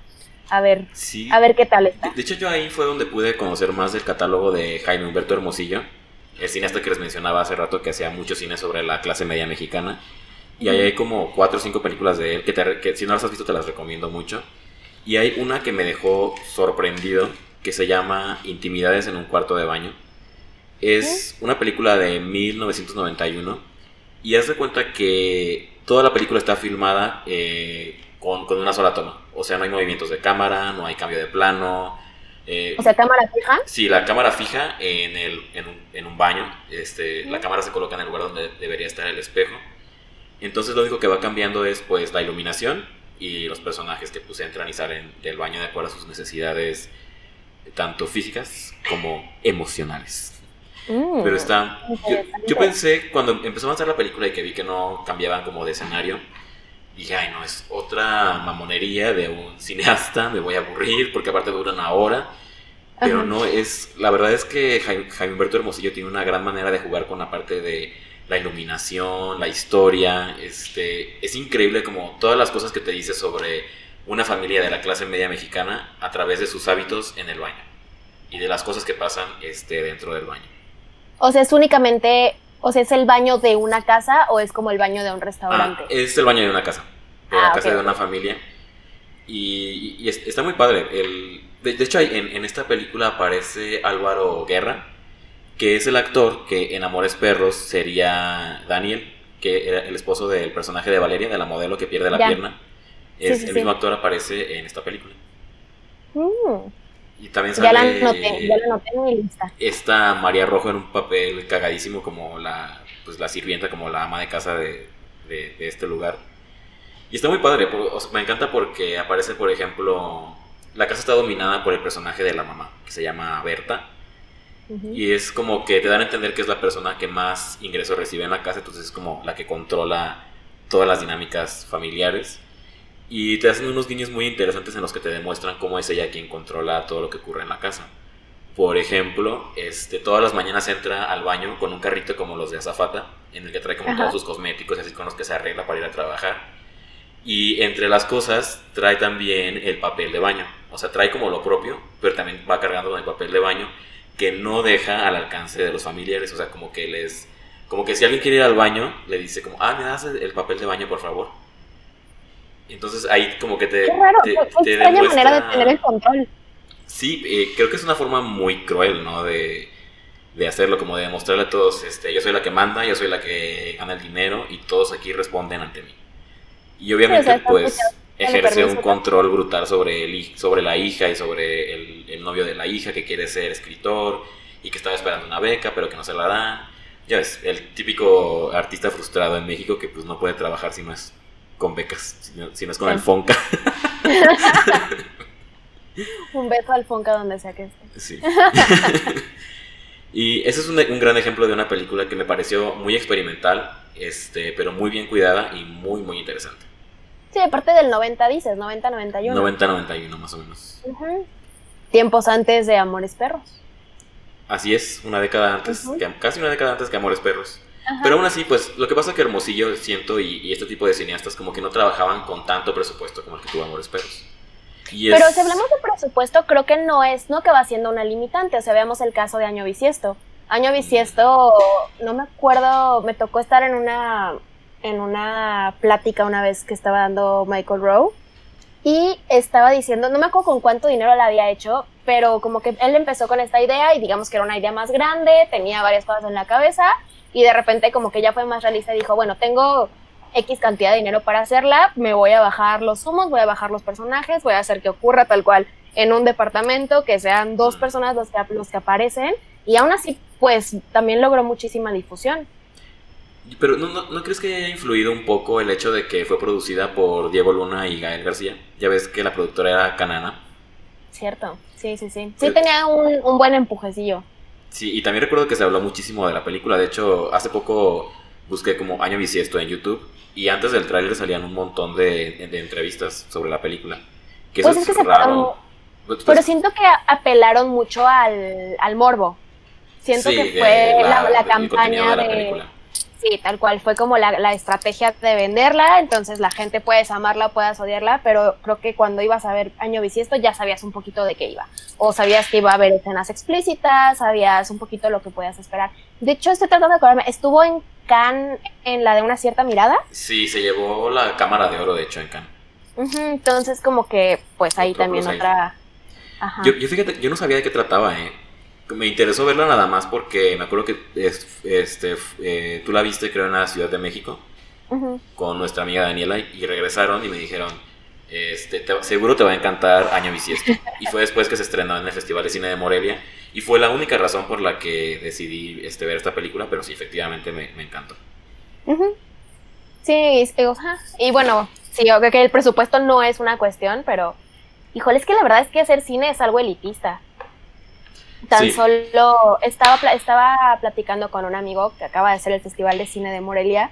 a ver, a ver qué tal está. De, hecho, yo ahí fue donde pude conocer más del catálogo de Jaime Humberto Hermosillo, el cineasta que les mencionaba hace rato que hacía mucho cine sobre la clase media mexicana. Y ahí hay como cuatro o cinco películas de él que, que si no las has visto te las recomiendo mucho. Y hay una que me dejó sorprendido, que se llama Intimidades en un cuarto de baño. Es una película de 1991 y haz de cuenta que toda la película está filmada eh, con, una sola toma. O sea, no hay movimientos de cámara, no hay cambio de plano. Eh, o sea, cámara fija. Sí, la cámara fija en, el, en, un, baño. Este, La cámara se coloca en el lugar donde debería estar el espejo. Entonces lo único que va cambiando es pues la iluminación y los personajes que pues entran y salen del baño de acuerdo a sus necesidades tanto físicas como emocionales. Mm, Pero está... Yo, pensé, cuando empezó a avanzar la película y que vi que no cambiaban como de escenario, dije, ay no, es otra mamonería de un cineasta, me voy a aburrir porque aparte dura una hora. Pero no, es... La verdad es que Jaime, Humberto Hermosillo tiene una gran manera de jugar con la parte de la iluminación, la historia. Este, es increíble como todas las cosas que te dice sobre una familia de la clase media mexicana a través de sus hábitos en el baño y de las cosas que pasan este, dentro del baño. O sea, es únicamente, o sea, es el baño de una casa o es como el baño de un restaurante. Ah, es el baño de una casa, de la ah, casa de una familia. Y, está muy padre. El, de, hecho, en, en, esta película aparece Álvaro Guerra, que es el actor que en Amores Perros sería Daniel, que era el esposo del personaje de Valeria, de la modelo que pierde la pierna. Es, el mismo actor aparece en esta película. Mm. Y también sale. Ya la noté, ya la noté en mi lista. Esta María Rojo en un papel cagadísimo como la, pues, la sirvienta, como la ama de casa de, de, este lugar. Y está muy padre, me encanta porque aparece, por ejemplo, la casa está dominada por el personaje de la mamá, que se llama Berta. Y es como que te dan a entender que es la persona que más ingresos recibe en la casa, entonces es como la que controla todas las dinámicas familiares. Y te hacen unos guiños muy interesantes en los que te demuestran cómo es ella quien controla todo lo que ocurre en la casa. Por ejemplo, este, todas las mañanas entra al baño con un carrito como los de Azafata, en el que trae como todos sus cosméticos y así con los que se arregla para ir a trabajar. Y entre las cosas trae también el papel de baño. O sea, trae como lo propio, pero también va cargando con el papel de baño que no deja al alcance de los familiares. O sea, como que les... Como que si alguien quiere ir al baño, le dice como, ah, me das el papel de baño, por favor entonces ahí como que te... Qué raro, te, manera de tener el control. Sí, eh, creo que es una forma muy cruel, ¿no? De, de hacerlo, como de demostrarle a todos, este, yo soy la que manda, yo soy la que gana el dinero y todos aquí responden ante mí. Y obviamente pues ejerce un control brutal sobre, el, sobre la hija y sobre el, el, novio de la hija que quiere ser escritor y que estaba esperando una beca pero que no se la dan. Ya ves, el típico artista frustrado en México que pues no puede trabajar si no es con becas, si no, es con el Fonca. *laughs* un beso al Fonca donde sea que esté. Sí. y ese es un, gran ejemplo de una película que me pareció muy experimental, este, pero muy bien cuidada y muy, muy interesante. Sí, aparte del 90 dices, 90-91. 90-91 más o menos. Tiempos antes de Amores Perros. Así es, una década antes, casi una década antes que Amores Perros. Pero aún así, pues lo que pasa es que Hermosillo, siento, y, este tipo de cineastas como que no trabajaban con tanto presupuesto como el que tuvo Amores Perros. Pero si hablamos de presupuesto, creo que no es, no que va siendo una limitante. O sea, veamos el caso de Año Bisiesto. Año Bisiesto, no me acuerdo, me tocó estar en una, en una plática una vez que estaba dando Michael Rowe y estaba diciendo, no me acuerdo con cuánto dinero le había hecho, pero como que él empezó con esta idea y digamos que era una idea más grande, tenía varias cosas en la cabeza y de repente como que ya fue más realista y dijo, bueno, tengo X cantidad de dinero para hacerla, me voy a bajar los humos, voy a bajar los personajes, voy a hacer que ocurra tal cual en un departamento, que sean dos personas los que, los que aparecen y aún así pues también logró muchísima difusión. Pero ¿no, no, crees que haya influido un poco el hecho de que fue producida por Diego Luna y Gael García? Ya ves que la productora era Canana. Cierto, sí, sí, sí. Sí tenía un, un buen empujecillo. Sí, y también recuerdo que se habló muchísimo de la película. De hecho, hace poco busqué como Año Bisiesto en YouTube y antes del tráiler salían un montón de, entrevistas sobre la película. Que pues es, que raro. Pues, pero siento que apelaron mucho al, al morbo. Siento que fue la, la, campaña de, Sí, tal cual, fue como la, la, estrategia de venderla, entonces la gente puedes amarla, puedes odiarla, pero creo que cuando ibas a ver Año Bisiesto ya sabías un poquito de qué iba, o sabías que iba a haber escenas explícitas, sabías un poquito lo que podías esperar. De hecho, estoy tratando de acordarme, estuvo en Cannes en la de una cierta mirada. Sí, se llevó la cámara de oro, de hecho, en Cannes. entonces, como que, pues ahí también otra... Ajá. Yo, yo, fíjate, yo no sabía de qué trataba, ¿eh? Me interesó verla nada más porque me acuerdo que este, eh, tú la viste, creo, en la Ciudad de México con nuestra amiga Daniela y regresaron y me dijeron, este, seguro te va a encantar Año Bisiesto. y fue después que se estrenó en el Festival de Cine de Morelia y fue la única razón por la que decidí este, ver esta película, pero sí, efectivamente me, me encantó. Sí, y bueno, sí, yo creo que el presupuesto no es una cuestión, pero híjole, es que la verdad es que hacer cine es algo elitista. Tan solo estaba, estaba platicando con un amigo que acaba de hacer el Festival de Cine de Morelia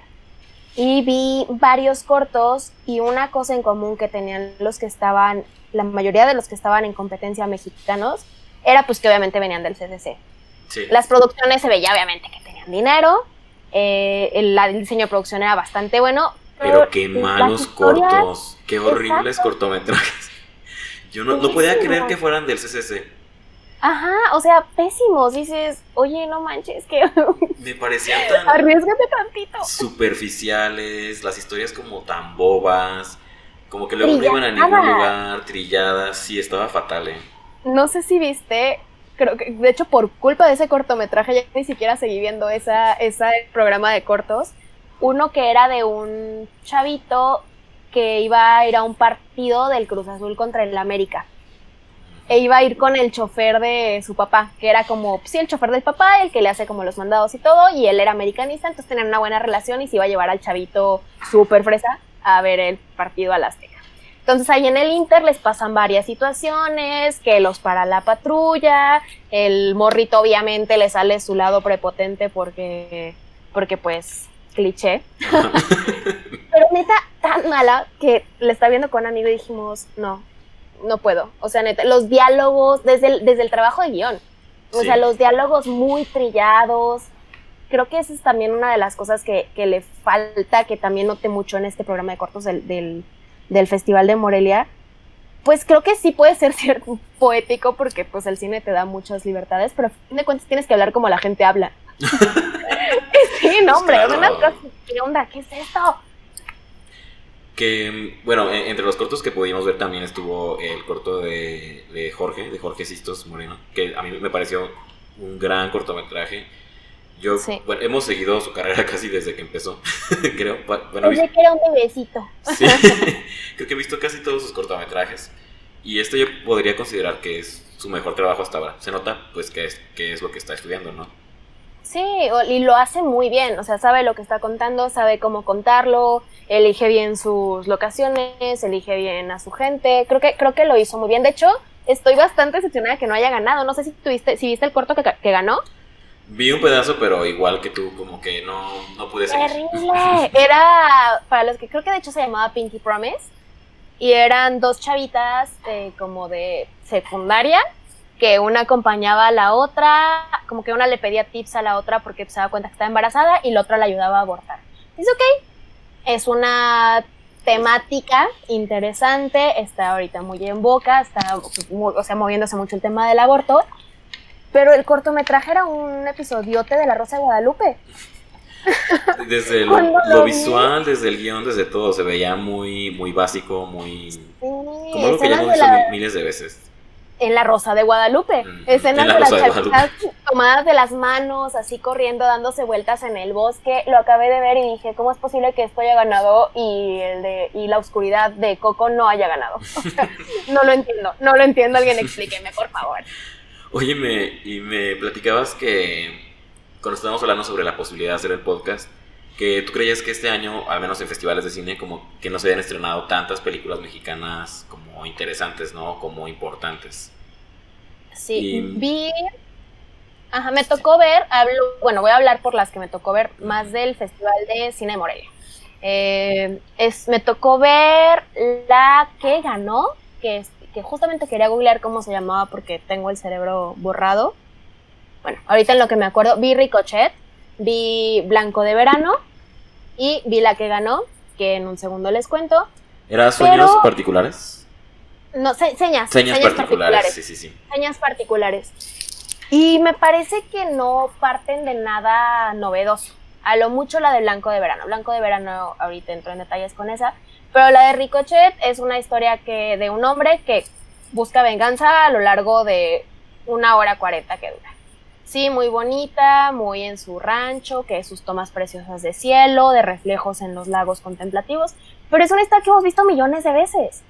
y vi varios cortos y una cosa en común que tenían los que estaban, la mayoría de los que estaban en competencia mexicanos, era pues que obviamente venían del CDC. Las producciones se veía obviamente que tenían dinero, eh, el, diseño de producción era bastante bueno. Pero, qué malos cortos, qué horribles cortometrajes. Yo no, no podía creer que fueran del CCC. Ajá, o sea, pésimos. Dices, oye, no manches, que. *laughs* Me parecían tan. Arriesgate tantito. Superficiales, las historias como tan bobas. Como que luego no iban a ningún lugar, trilladas. Sí, estaba fatal, ¿eh? No sé si viste. Creo que, de hecho, por culpa de ese cortometraje, ya ni siquiera seguí viendo esa, ese programa de cortos. Uno que era de un chavito que iba a ir a un partido del Cruz Azul contra el América e iba a ir con el chofer de su papá, que era como, sí, el chofer del papá, el que le hace como los mandados y todo, y él era americanista, entonces tenían una buena relación y se iba a llevar al chavito súper fresa a ver el partido al Azteca. Entonces ahí en el Inter les pasan varias situaciones, que los para la patrulla, el morrito obviamente le sale su lado prepotente porque, porque pues, cliché. *laughs* Pero neta, tan mala que le está viendo con un amigo y dijimos, no, no puedo. O sea, neta, los diálogos, desde el, desde el trabajo de guion. O sea, los diálogos muy trillados. Creo que esa es también una de las cosas que, le falta, que también noté mucho en este programa de cortos del, del, Festival de Morelia. Pues creo que sí puede ser *laughs* cierto poético porque pues el cine te da muchas libertades, pero a fin de cuentas tienes que hablar como la gente habla. *laughs* sí, no, hombre, ¿qué onda? ¿Qué es esto? Que, bueno, e, entre los cortos que pudimos ver también estuvo el corto de, Jorge, de Jorge Sistos Moreno, que a mí me pareció un gran cortometraje. Yo, bueno, hemos seguido su carrera *laughs* casi desde que empezó, *laughs* creo. Bueno, desde que era un bebecito. Sí, *laughs* creo que he visto casi todos sus cortometrajes. Y esto yo podría considerar que es su mejor trabajo hasta ahora. Se nota, pues, que es, que es lo que está estudiando, ¿no? Sí, y lo hace muy bien, o sea, sabe lo que está contando, sabe cómo contarlo, elige bien sus locaciones, elige bien a su gente, creo que, creo que lo hizo muy bien. De hecho, estoy bastante decepcionada que no haya ganado, no sé si tuviste, si viste el corto que, que ganó. Vi un pedazo, pero igual que tú, como que no, no pude seguir. Terrible. Era, para los que creo que de hecho se llamaba Pinky Promise, y eran dos chavitas eh, como de secundaria, que una acompañaba a la otra, como que una le pedía tips a la otra porque se daba cuenta que estaba embarazada y la otra la ayudaba a abortar. Es ok, es una temática interesante, está ahorita muy en boca, está o sea, moviéndose mucho el tema del aborto, pero el cortometraje era un episodiote de La Rosa de Guadalupe. *laughs* Desde *laughs* lo, visual, desde el guion, desde todo, se veía muy, muy básico, muy... como lo que ya hemos visto miles de veces en La Rosa de Guadalupe. Mm, Escenas La de las chavitas tomadas de las manos, así corriendo, dándose vueltas en el bosque. Lo acabé de ver y dije, ¿cómo es posible que esto haya ganado y, el de, y la oscuridad de Coco no haya ganado? *laughs* no lo entiendo, no lo entiendo. Alguien explíqueme, por favor. Oye, me, y me platicabas que cuando estábamos hablando sobre la posibilidad de hacer el podcast, que tú creías que este año, al menos en festivales de cine, como que no se habían estrenado tantas películas mexicanas como interesantes, ¿no? Como importantes. Sí, Y- vi. Ajá, me tocó ver, hablo, bueno, voy a hablar por las que me tocó ver, más del Festival de Cine de Morelia. Eh, es, me tocó ver la que ganó, que, que justamente quería googlear cómo se llamaba porque tengo el cerebro borrado. Bueno, ahorita en lo que me acuerdo, vi Ricochet, vi Blanco de Verano y vi la que ganó, que en un segundo les cuento. ¿Era sueños Pero- particulares? No, se- señas, Señas, particulares, sí, sí, sí. señas particulares. Y me parece que no parten de nada novedoso. A lo mucho la de Blanco de Verano. Blanco de Verano, ahorita entro en detalles con esa. Pero la de Ricochet es una historia que de un hombre que busca venganza a lo largo de una hora cuarenta que dura. Sí, muy bonita, muy en su rancho, que sus tomas preciosas de cielo, de reflejos en los lagos contemplativos. Pero es una historia que hemos visto millones de veces.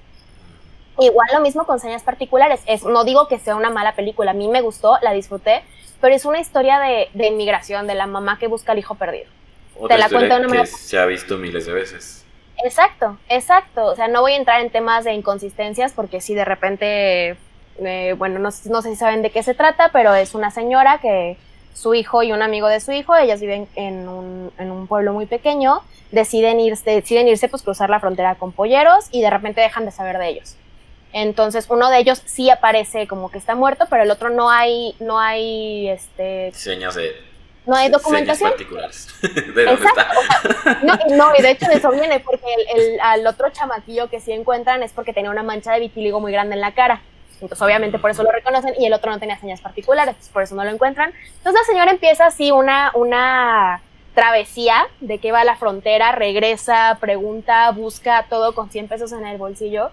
Igual lo mismo con señas particulares. Es, no digo que sea una mala película, a mí me gustó, la disfruté, pero es una historia de, de inmigración, de la mamá que busca al hijo perdido. Otra la historia cuento de una que manera- se ha visto miles de veces. Exacto, exacto. O sea, no voy a entrar en temas de inconsistencias porque si de repente, eh, bueno, no, no sé si saben de qué se trata, pero es una señora que su hijo y un amigo de su hijo, ellas viven en un, en un pueblo muy pequeño, deciden irse, deciden irse, pues cruzar la frontera con polleros y de repente dejan de saber de ellos. Entonces uno de ellos sí aparece como que está muerto, pero el otro no hay, no hay, este, Señas de. no hay documentación. particulares. *laughs* ¿De dónde Exacto. está? o sea, no, y no, y de hecho de eso viene, porque el, el- al otro chamaquillo que sí encuentran es porque tenía una mancha de vitíligo muy grande en la cara. Entonces, obviamente, por eso lo reconocen y el otro no tenía señas particulares, pues, por eso no lo encuentran. Entonces, la señora empieza así una, una travesía de que va a la frontera, regresa, pregunta, busca todo con 100 pesos en el bolsillo.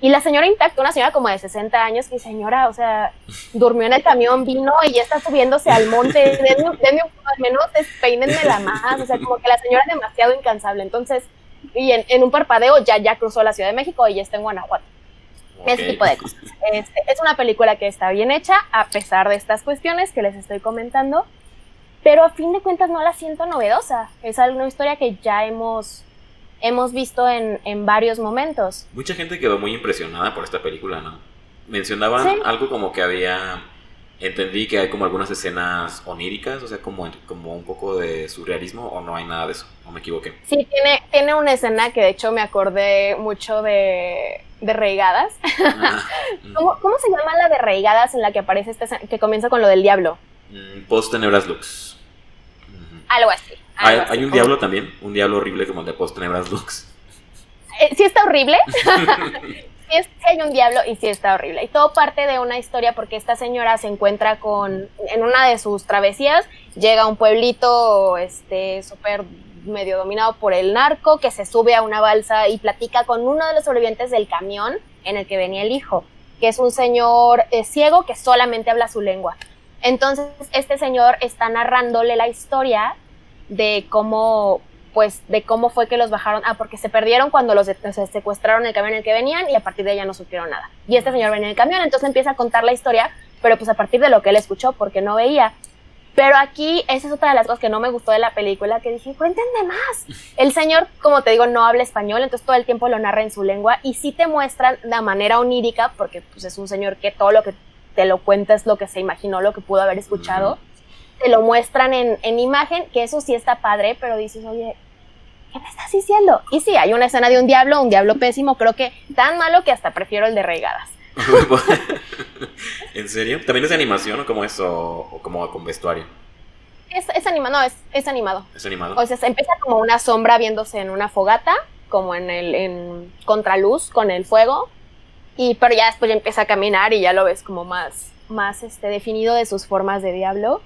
Y la señora intacta, una señora como de 60 años, que señora, o sea, durmió en el camión, vino y ya está subiéndose al monte, *laughs* denme, denme al menos peínenmela más, o sea, como que la señora es demasiado incansable. Entonces, y en, en un parpadeo ya, ya cruzó la Ciudad de México y ya está en Guanajuato. Ese Ok. tipo de cosas. Este, es una película que está bien hecha, a pesar de estas cuestiones que les estoy comentando, pero a fin de cuentas no la siento novedosa. Es una historia que ya hemos, hemos visto en, en varios momentos. Mucha gente quedó muy impresionada por esta película, ¿no? Mencionaban Sí. algo como que había. Entendí que hay como algunas escenas oníricas, o sea, como, como un poco de surrealismo, o no hay nada de eso, o me equivoqué. Sí, tiene, tiene una escena que de hecho me acordé mucho de, de Reigadas. Ah, *laughs* ¿Cómo, ¿Cómo se llama la de Reigadas en la que aparece esta escena, que comienza con lo del diablo? mm, Post Tenebras Lux. Algo así. Hay, así, hay un diablo también, un diablo horrible como el de Post Tenebras Lux. Eh, sí está horrible. *laughs* sí, es- sí hay un diablo y sí está horrible. Y todo parte de una historia porque esta señora se encuentra con, en una de sus travesías, llega a un pueblito este súper medio dominado por el narco, que se sube a una balsa y platica con uno de los sobrevivientes del camión en el que venía el hijo, que es un señor eh, ciego que solamente habla su lengua. Entonces, este señor está narrándole la historia de cómo, pues, de cómo fue que los bajaron. Ah, porque se perdieron cuando los o secuestraron el camión en el que venían y a partir de ahí ya no supieron nada. Y este señor venía en el camión, entonces empieza a contar la historia, pero pues a partir de lo que él escuchó, porque no veía. Pero aquí, esa es otra de las cosas que no me gustó de la película, que dije, cuéntenme más. El señor, como te digo, no habla español, entonces todo el tiempo lo narra en su lengua y sí te muestran de manera onírica, porque pues es un señor que todo lo que te lo cuenta es lo que se imaginó, lo que pudo haber escuchado. Te lo muestran en, en imagen, que eso sí está padre, pero dices, oye, ¿qué me estás diciendo? Y sí, hay una escena de un diablo, un diablo pésimo, creo que tan malo que hasta prefiero el de Reigadas. *laughs* ¿En serio? ¿También es de animación o como es? O, o como con vestuario? Es, es animado, no, es, es animado. ¿Es animado? O sea, se empieza como una sombra viéndose en una fogata, como en el en contraluz con el fuego, y pero ya después ya empieza a caminar y ya lo ves como más más este definido de sus formas de diablo.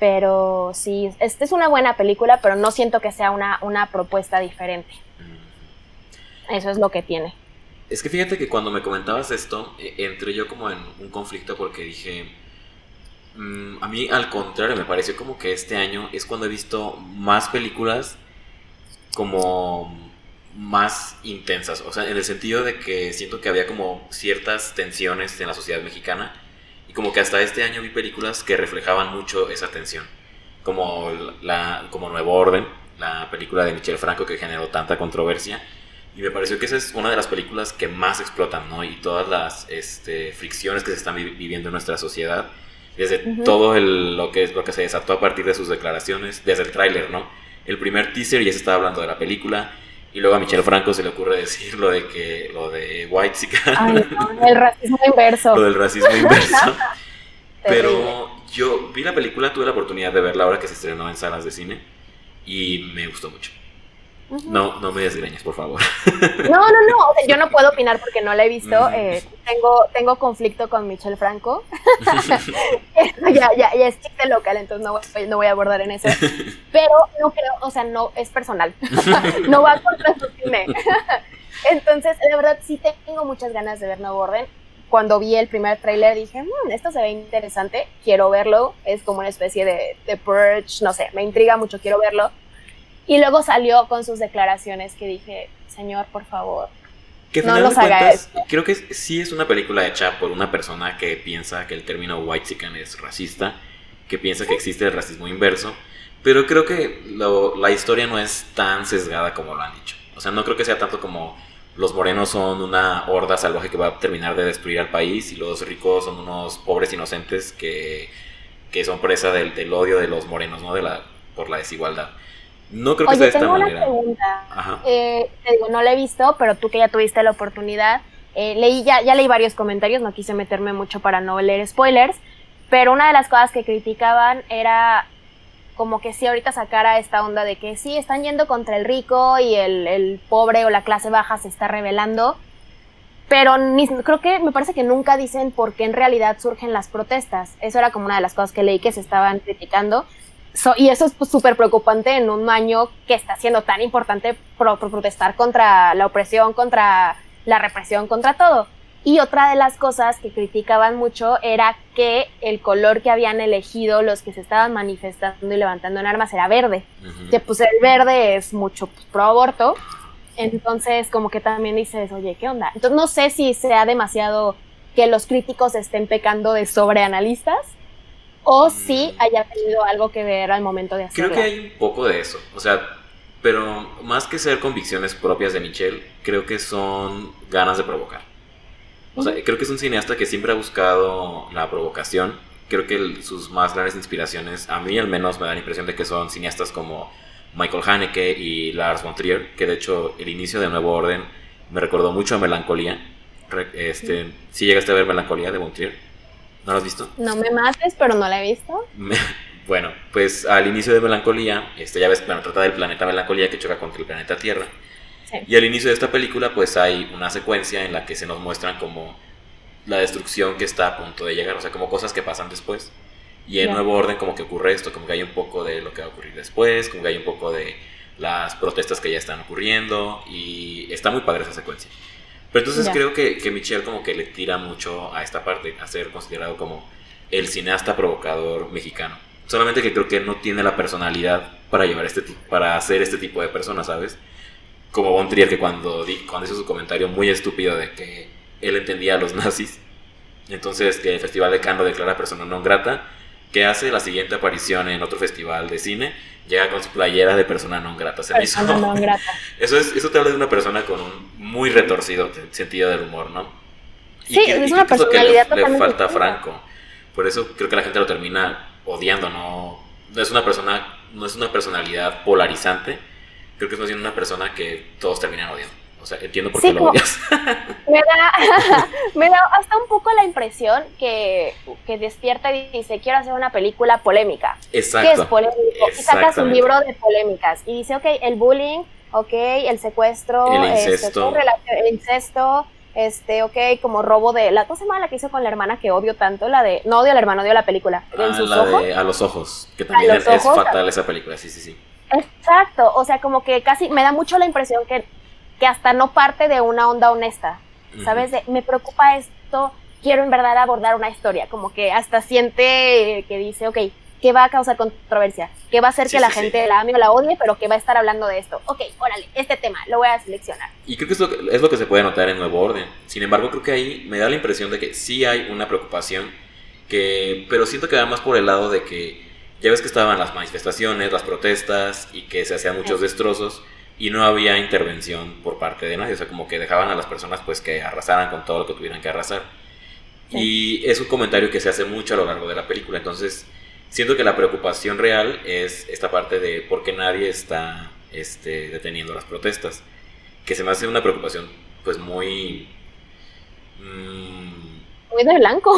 Pero sí, esta es una buena película, pero no siento que sea una, una propuesta diferente. Mm. Eso es lo que tiene. Es que fíjate que cuando me comentabas esto, e, entré yo como en un conflicto porque dije, mm, a mí al contrario, me pareció como que este año es cuando he visto más películas como más intensas, o sea, en el sentido de que siento que había como ciertas tensiones en la sociedad mexicana y como que hasta este año vi películas que reflejaban mucho esa tensión, como, la, como Nuevo Orden, la película de Michel Franco que generó tanta controversia. Y me pareció que esa es una de las películas que más explotan, ¿no? Y todas las este, fricciones que se están viviendo en nuestra sociedad, desde todo el, lo, que, lo que se desató a partir de sus declaraciones, desde el tráiler, ¿no? El primer teaser ya se estaba hablando de la película, y luego a Michel Franco se le ocurre decir lo de que lo de White el racismo inverso. lo del racismo inverso. *laughs* *laughs* Pero yo vi la película, tuve la oportunidad de verla ahora que se estrenó en salas de cine y me gustó mucho. No, no me desgreñes, por favor. *laughs* No, no, no. yo no puedo opinar porque no la he visto. Eh, tengo, tengo conflicto con Michel Franco. *laughs* *laughs* ya, ya, ya es chiste local, entonces no voy, no voy a abordar en eso. Pero no creo, o sea, no es personal. no va contra su cine. entonces, la verdad, sí tengo muchas ganas de ver Nuevo Orden. Cuando vi el primer tráiler dije, mmm, esto se ve interesante, quiero verlo. Es como una especie de, de Purge, no sé, me intriga mucho, quiero verlo y luego salió con sus declaraciones que dije, señor, por favor, no nos haga Creo que sí es una película hecha por una persona que piensa que el término white chicken es racista, que piensa que existe el racismo inverso, pero creo que la historia no es tan sesgada como lo han dicho. O sea, no creo que sea tanto como los morenos son una horda salvaje que va a terminar de destruir al país y los ricos son unos pobres inocentes que, que son presa del, del, odio de los morenos, ¿no? De la, por la desigualdad. No creo que sea de esta manera. pregunta. Eh, te digo, no la he visto, pero tú que ya tuviste la oportunidad, eh, leí ya, ya leí varios comentarios, no quise meterme mucho para no leer spoilers, pero una de las cosas que criticaban era como que si ahorita sacara esta onda de que sí, están yendo contra el rico y el, el pobre o la clase baja se está revelando, pero ni, creo que me parece que nunca dicen por qué en realidad surgen las protestas. Eso era como una de las cosas que leí que se estaban criticando y eso es súper preocupante en un año que está siendo tan importante por, protestar contra la opresión, contra la represión, contra todo. Y otra de las cosas que criticaban mucho era que el color que habían elegido los que se estaban manifestando y levantando en armas era verde. Que pues el verde es mucho pues, pro aborto. Entonces como que también dices, oye, ¿qué onda? Entonces no sé si sea demasiado que los críticos estén pecando de sobreanalistas o si haya tenido algo que ver al momento de hacerlo. Creo que hay un poco de eso, o sea, pero más que ser convicciones propias de Michelle, creo que son ganas de provocar. O sea, creo que es un cineasta que siempre ha buscado la provocación. Creo que sus más grandes inspiraciones, a mí al menos me da la impresión de que son cineastas como Michael Haneke y Lars von Trier, que de hecho el inicio de Nuevo Orden me recordó mucho a Melancolía. Este, ¿Sí llegaste a ver Melancolía de von Trier? ¿No lo has visto? No me mates, pero no la he visto. *laughs* bueno, pues al inicio de Melancolía, este, ya ves, bueno, trata del planeta Melancolía que choca contra el planeta Tierra. Y al inicio de esta película, pues hay una secuencia en la que se nos muestran como la destrucción que está a punto de llegar, o sea, como cosas que pasan después. Y en nuevo orden como que ocurre esto, como que hay un poco de lo que va a ocurrir después, como que hay un poco de las protestas que ya están ocurriendo y está muy padre esa secuencia. Pero entonces creo que, que Michelle como que le tira mucho a esta parte, a ser considerado como el cineasta provocador mexicano. Solamente que creo que no tiene la personalidad para llevar este para hacer este tipo de personas, ¿sabes? Como Von Trier que cuando, cuando hizo su comentario muy estúpido de que él entendía a los *laughs* nazis, entonces que el Festival de Cannes lo declara persona no grata, que hace la siguiente aparición en otro festival de cine llega con su playera de persona no grata. Se persona grata. *laughs* Eso, es, eso te habla de una persona con un muy retorcido sentido del humor, ¿no? sí, es una personalidad que le, falta a Franco. Por eso creo que la gente lo termina odiando, ¿no? No es una persona, no es una personalidad polarizante. Creo que es más bien una persona que todos terminan odiando. O sea, entiendo por qué lo odias. *laughs* Me da, *laughs* me da hasta un poco la impresión que, que, despierta y dice, quiero hacer una película polémica. Exacto. ¿Qué es polémico? Y sacas un libro de polémicas. Y dice, ok, el bullying, ok, el secuestro, el este, incesto, este, el incesto este, ok, como robo de, la cosa mala que hizo con la hermana que odio tanto, la de, no odio al hermano, odio la película, en ah, sus ojos. a los ojos, que también es, es, fatal esa película, sí, sí, sí. Exacto, o sea, como que casi me da mucho la impresión que que hasta no parte de una onda honesta. ¿sabes? me preocupa esto, quiero en verdad abordar una historia, como que hasta siente que dice, ok, ¿qué va a causar controversia? ¿Qué va a hacer que la gente la ame o la odie, pero que va a estar hablando de esto? Ok, órale, este tema, lo voy a seleccionar. Y creo que es lo que, es lo que se puede notar en Nuevo Orden. Sin embargo, creo que ahí me da la impresión de que sí hay una preocupación, que, pero siento que va más por el lado de que ya ves que estaban las manifestaciones, las protestas y que se hacían muchos destrozos y no había intervención por parte de nadie, o sea, como que dejaban a las personas pues que arrasaran con todo lo que tuvieran que arrasar. Y es un comentario que se hace mucho a lo largo de la película, entonces siento que la preocupación real es esta parte de por qué nadie está este, deteniendo las protestas, que se me hace una preocupación pues muy...Mm, muy de blanco.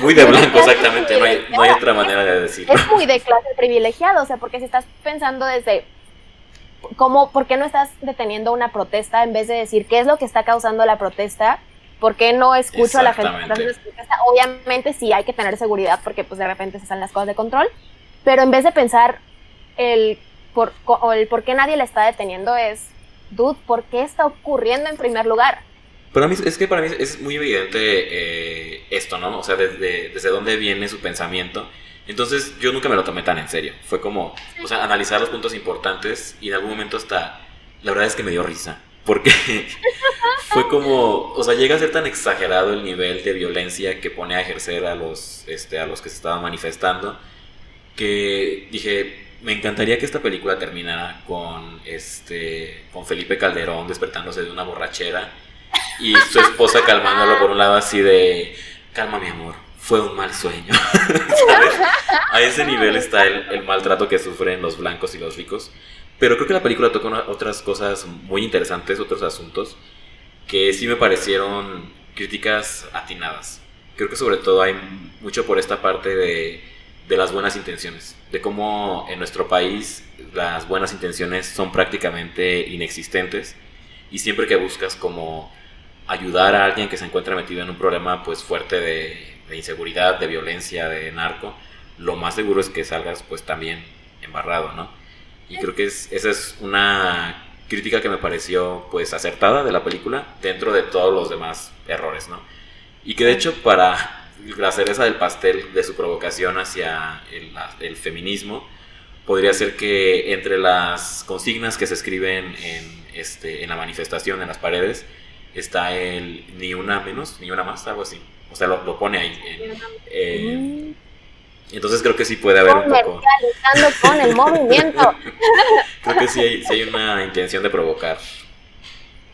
Muy, de blanco, *laughs* exactamente. No hay, no hay, otra manera de decirlo. Es muy de clase privilegiada, o sea, porque si estás pensando desde cómo, ¿por qué no estás deteniendo una protesta en vez de decir qué es lo que está causando la protesta? ¿Por qué no escucho a la gente? Obviamente sí hay que tener seguridad porque pues de repente se salen las cosas de control, pero en vez de pensar el por, el por qué nadie la está deteniendo es, dude, ¿por qué está ocurriendo en primer lugar? Pero a mí, es que para mí es muy evidente eh, esto, ¿no? O sea, desde, desde dónde viene su pensamiento entonces yo nunca me lo tomé tan en serio. Fue como, o sea, analizar los puntos importantes y en algún momento hasta, la verdad es que me dio risa. Porque *laughs* fue como, o sea, llega a ser tan exagerado el nivel de violencia que pone a ejercer a los, este, a los que se estaban manifestando, que dije, me encantaría que esta película terminara con, este, con Felipe Calderón despertándose de una borrachera y su esposa calmándolo por un lado así de, calma mi amor, fue un mal sueño. *laughs* A ese nivel está el, maltrato que sufren los blancos y los ricos. Pero creo que la película toca otras cosas muy interesantes, otros asuntos, que sí me parecieron críticas atinadas. Creo que sobre todo hay mucho por esta parte de, de las buenas intenciones, de cómo en nuestro país las buenas intenciones son prácticamente inexistentes y siempre que buscas como ayudar a alguien que se encuentra metido en un problema pues fuerte de de inseguridad, de violencia, de narco, lo más seguro es que salgas pues también embarrado, ¿no? Y creo que es, esa es una crítica que me pareció pues acertada de la película dentro de todos los demás errores, ¿no? Y que de hecho para la cereza del pastel de su provocación hacia el, el feminismo podría ser que entre las consignas que se escriben en, este, en la manifestación, en las paredes, está el ni una menos, ni una más, algo así. O sea, lo, pone ahí. Eh, entonces creo que sí puede haber un poco... con el movimiento. *laughs* creo que sí hay, sí hay, una intención de provocar.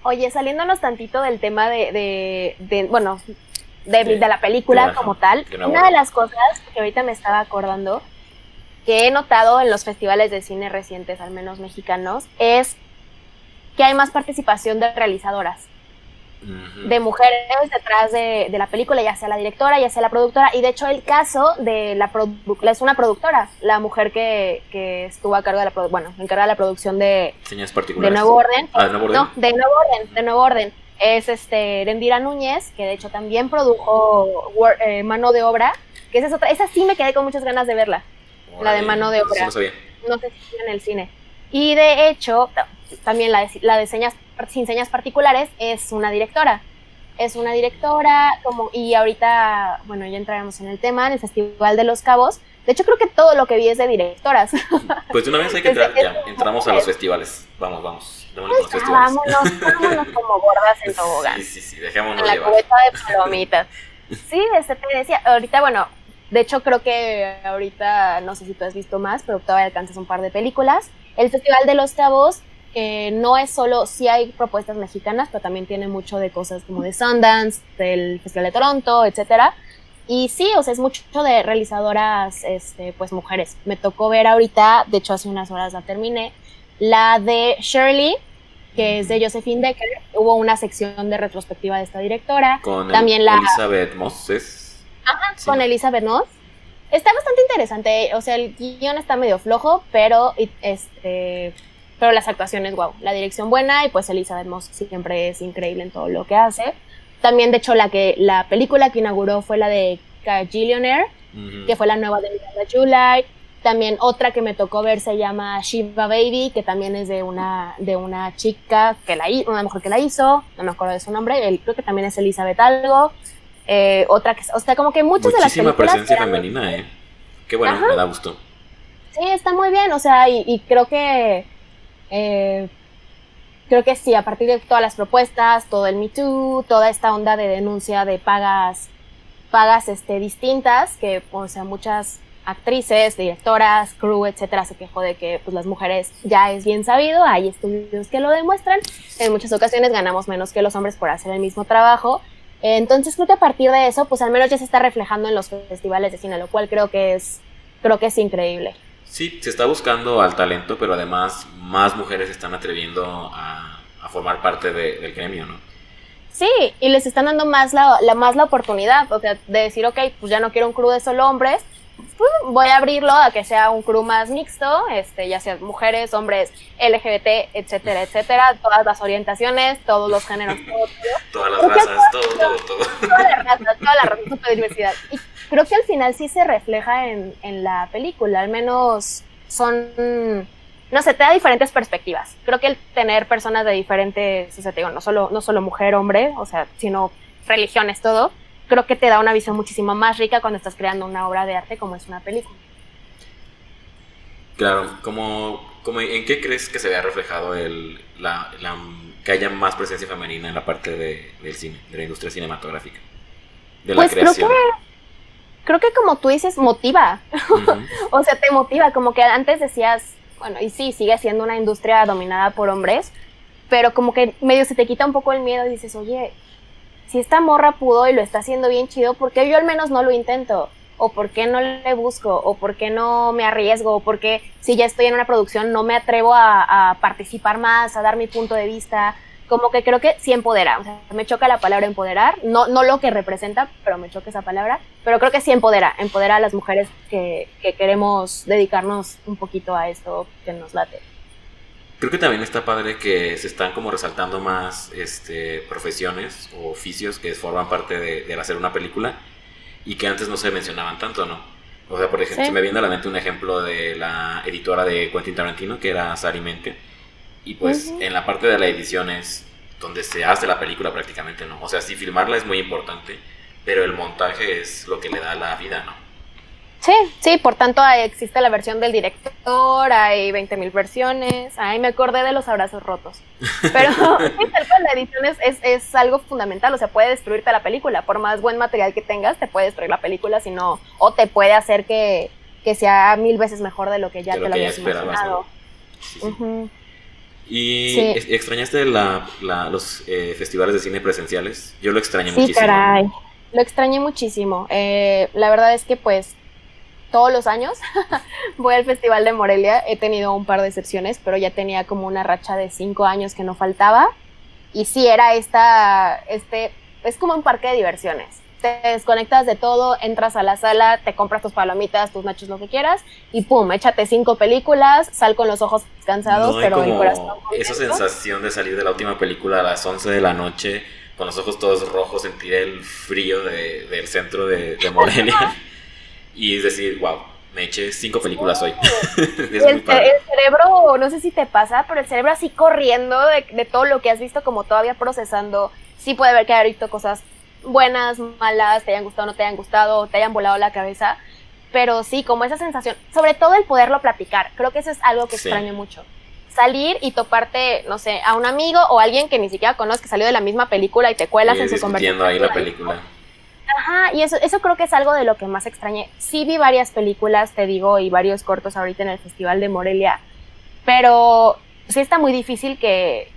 Oye, saliéndonos tantito del tema de, de, bueno, de, la película como tal, una de las cosas que ahorita me estaba acordando, que he notado en los festivales de cine recientes, al menos mexicanos, es que hay más participación de realizadoras de mujeres detrás de, la película, ya sea la directora, ya sea la productora, y de hecho el caso de la es una productora, la mujer que, estuvo a cargo de la bueno, encargada de la producción de, de Nuevo Orden, ah, ¿de Nuevo Orden? No, de Nuevo Orden, de Nuevo Orden, es este Rendira Núñez, que de hecho también produjo eh, Mano de Obra, que esa es otra, esa sí me quedé con muchas ganas de verla, la de Mano de Obra, no, sé si en el cine, y de hecho también la la de señas sin señas particulares, es una directora. Es una directora, como, y ahorita, bueno, ya entraremos en el tema, en el Festival de los Cabos. De hecho, creo que todo lo que vi es de directoras. Pues de una vez hay que entrar, ya, entramos a los festivales. Vamos, vamos. Pues vámonos, vámonos como gordas en tobogán. Sí, sí, sí, dejémonos En la cubeta de palomitas. Sí, este te decía, ahorita, bueno, de hecho creo que ahorita, no sé si tú has visto más, pero todavía alcanzas un par de películas. El Festival de los Cabos no es solo, sí hay propuestas mexicanas, pero también tiene mucho de cosas como de Sundance, del Festival de Toronto, etcétera. Y sí, o sea, es mucho de realizadoras, este, pues mujeres. Me tocó ver ahorita, de hecho hace unas horas la terminé, la de Shirley, que es de Josephine Decker. Hubo una sección de retrospectiva de esta directora. Con También la... Elizabeth Moss, Ajá, con Elizabeth Moss. Está bastante interesante, o sea, el guion está medio flojo, pero este pero las actuaciones, wow, la dirección buena y pues Elizabeth Moss siempre es increíble en todo lo que hace. También, de hecho, la, que, la película que inauguró fue la de Cagillionaire, que fue la nueva de Miranda July. También otra que me tocó ver se llama Shiva Baby, que también es de una, de una chica que la una mujer que la hizo, no me acuerdo de su nombre, el, creo que también es Elizabeth Algo. Eh, otra que, o sea, como que muchas de las películas. presencia femenina, eh. Qué bueno, me da gusto. Sí, está muy bien, o sea, y, creo que. Eh, creo que sí, a partir de todas las propuestas, todo el Me Too, toda esta onda de denuncia de pagas, pagas este, distintas, que, o sea, muchas actrices, directoras, crew, etcétera, se quejó de que pues, las mujeres ya es bien sabido, hay estudios que lo demuestran, en muchas ocasiones ganamos menos que los hombres por hacer el mismo trabajo, entonces creo que a partir de eso, pues al menos ya se está reflejando en los festivales de cine, lo cual creo que es, creo que es increíble. Sí, se está buscando al talento, pero además más mujeres se están atreviendo a, a formar parte del gremio, ¿no? Sí, y les están dando más la, la, más la oportunidad, o sea, de decir, ok, pues ya no quiero un crew de solo hombres, pues voy a abrirlo a que sea un crew más mixto, este, ya sea mujeres, hombres, LGBT, etcétera, *laughs* etcétera, todas las orientaciones, todos los géneros, todo, *laughs* Todas las razas, todo, todo, todo. Todas las razas, toda la raza, toda diversidad. Y *laughs* creo que al final sí se refleja en, en la película, al menos son no sé, te da diferentes perspectivas. Creo que el tener personas de diferentes, o sea, te digo, no solo, no solo mujer, hombre, o sea, sino religiones, todo, creo que te da una visión muchísimo más rica cuando estás creando una obra de arte como es una película. Claro, como, como ¿en qué crees que se vea reflejado el, la, que haya más presencia femenina en la parte de, del cine, de la industria cinematográfica? De la pues creación? creo que creo que como tú dices, motiva. *laughs* o sea, te motiva, como que antes decías, bueno, y sí, sigue siendo una industria dominada por hombres, pero como que medio se te quita un poco el miedo y dices, oye, si esta morra pudo y lo está haciendo bien chido, ¿por qué yo al menos no lo intento? ¿O por qué no le busco? ¿O por qué no me arriesgo? ¿O por qué si ya estoy en una producción no me atrevo a, participar más, a dar mi punto de vista? Como que creo que sí empodera. O sea, me choca la palabra empoderar, no, no lo que representa, pero me choca esa palabra. Pero creo que sí empodera, empodera a las mujeres que, que queremos dedicarnos un poquito a esto que nos late. Creo que también está padre que se están como resaltando más este, profesiones o oficios que forman parte de, hacer una película y que antes no se mencionaban tanto, ¿no? O sea, por ejemplo, se me viene a la mente un ejemplo de la editora de Quentin Tarantino, que era Sari Menke, y pues en la parte de la edición es donde se hace la película prácticamente, ¿no? O sea, sí, filmarla es muy importante, pero el montaje es lo que le da la vida, ¿no? Sí, sí, por tanto existe la versión del director, hay 20.000 versiones, ahí me acordé de los abrazos rotos. Pero *laughs* *laughs* la edición es, es, algo fundamental, o sea, puede destruirte la película, por más buen material que tengas, te puede destruir la película, si no, o te puede hacer que, sea mil veces mejor de lo que ya te lo habías imaginado. ¿Y extrañaste la, los eh, festivales de cine presenciales? Yo lo extrañé muchísimo. Sí, caray. Lo extrañé muchísimo. Eh, la verdad es que pues todos los años *laughs* voy al Festival de Morelia. He tenido un par de excepciones, pero ya tenía como una racha de cinco años que no faltaba. Y sí, era esta, este, es como un parque de diversiones. Te desconectas de todo, entras a la sala, te compras tus palomitas, tus nachos, lo que quieras, y pum, échate cinco películas, sal con los ojos cansados, pero el corazón. Esa sensación de salir de la última película a las 11 de la noche, con los ojos todos rojos, sentir el frío del centro de, de Morelia. *laughs* y es decir, wow, me eché cinco películas hoy. *laughs* el, cerebro, no sé si te pasa, pero el cerebro así corriendo de, todo lo que has visto, como todavía procesando. Sí puede haber que haber visto cosas buenas, malas, te hayan gustado, no te hayan gustado, te hayan volado la cabeza. Pero sí, como esa sensación, sobre todo el poderlo platicar, creo que eso es algo que extraño mucho. Salir y toparte, no sé, a un amigo o alguien que ni siquiera conoces, que salió de la misma película y te cuelas en su conversación. ahí la película. Ajá, y eso, eso creo que es algo de lo que más extrañé. Sí vi varias películas, te digo, y varios cortos ahorita en el Festival de Morelia, pero sí está muy difícil que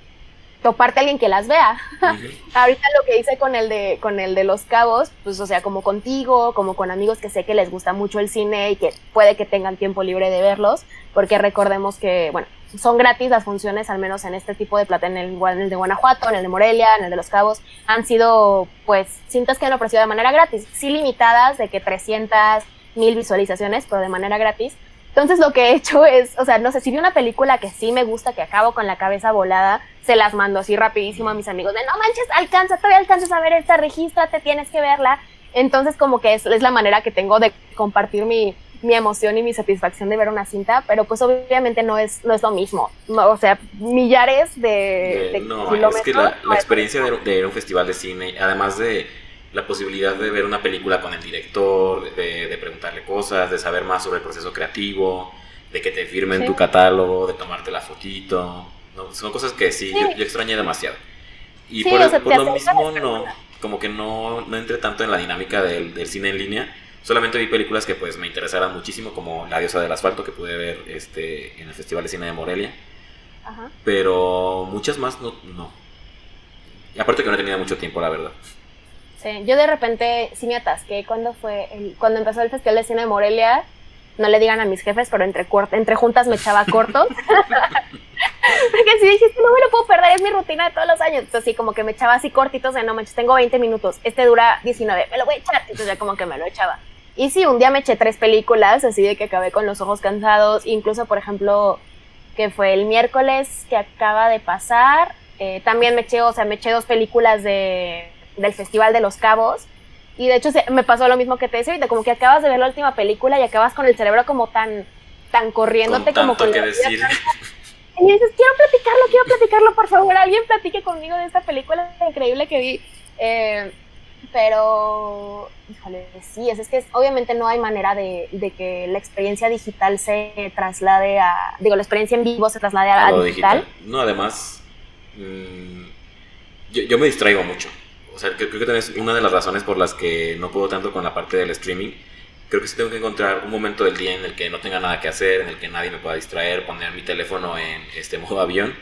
toparte a alguien que las vea. *laughs* ahorita lo que hice con el de con el de Los Cabos, pues o sea, como contigo, como con amigos que sé que les gusta mucho el cine y que puede que tengan tiempo libre de verlos, porque recordemos que, bueno, son gratis las funciones, al menos en este tipo de plata, en el, en el de Guanajuato, en el de Morelia, en el de Los Cabos, han sido, pues, cintas que han ofrecido de manera gratis, sí limitadas, de que 300, mil visualizaciones, pero de manera gratis. Entonces lo que he hecho es, o sea, no sé, si vi una película que sí me gusta, que acabo con la cabeza volada, se las mando así rapidísimo a mis amigos de, no manches, alcanza, todavía alcanzas a ver esta, regístrate, tienes que verla. Entonces como que es, es la manera que tengo de compartir mi, mi emoción y mi satisfacción de ver una cinta, pero pues obviamente no es, no es lo mismo. o sea, millares de, No, es que la, experiencia de, de, un festival de cine, además de la posibilidad de ver una película con el director, de, preguntarle cosas, de saber más sobre el proceso creativo, de que te firmen tu catálogo, de tomarte la fotito. son cosas que sí, Yo, extrañé demasiado. Y por, lo mismo no, como que no, no entré tanto en la dinámica del, del, cine en línea. Solamente vi películas que pues me interesaran muchísimo, como La diosa del asfalto, que pude ver este, en el Festival de Cine de Morelia. Pero muchas más no, no. Y aparte que no he tenido mucho tiempo, la verdad. Yo de repente sí me atasqué cuando fue el, cuando empezó el Festival de Cine de Morelia. No le digan a mis jefes, pero entre, entre juntas me echaba cortos. *laughs* Porque si dijiste, no me lo puedo perder, es mi rutina de todos los años. Entonces, sí, como que me echaba así cortitos de no manches, tengo 20 minutos, este dura 19, me lo voy a echar. Entonces, ya como que me lo echaba. Y sí, un día me eché tres películas, así de que acabé con los ojos cansados. Incluso, por ejemplo, que fue el miércoles que acaba de pasar. Eh, también me eché, o sea, me eché dos películas de del Festival de los Cabos. Y de hecho me pasó lo mismo que te decía ahorita, como que acabas de ver la última película y acabas con el cerebro como tan, tan corriéndote como con que decir. Y dices, quiero platicarlo, quiero platicarlo, por favor, alguien platique conmigo de esta película increíble que vi. Eh, pero, híjole, sí, es, es que obviamente no hay manera de, de, que la experiencia digital se traslade a, digo, la experiencia en vivo se traslade a, la digital. No, además, mm, yo, yo me distraigo mucho o sea, creo, que también es una de las razones por las que no puedo tanto con la parte del streaming. Creo que sí tengo que encontrar un momento del día en el que no tenga nada que hacer, en el que nadie me pueda distraer, poner mi teléfono en este modo avión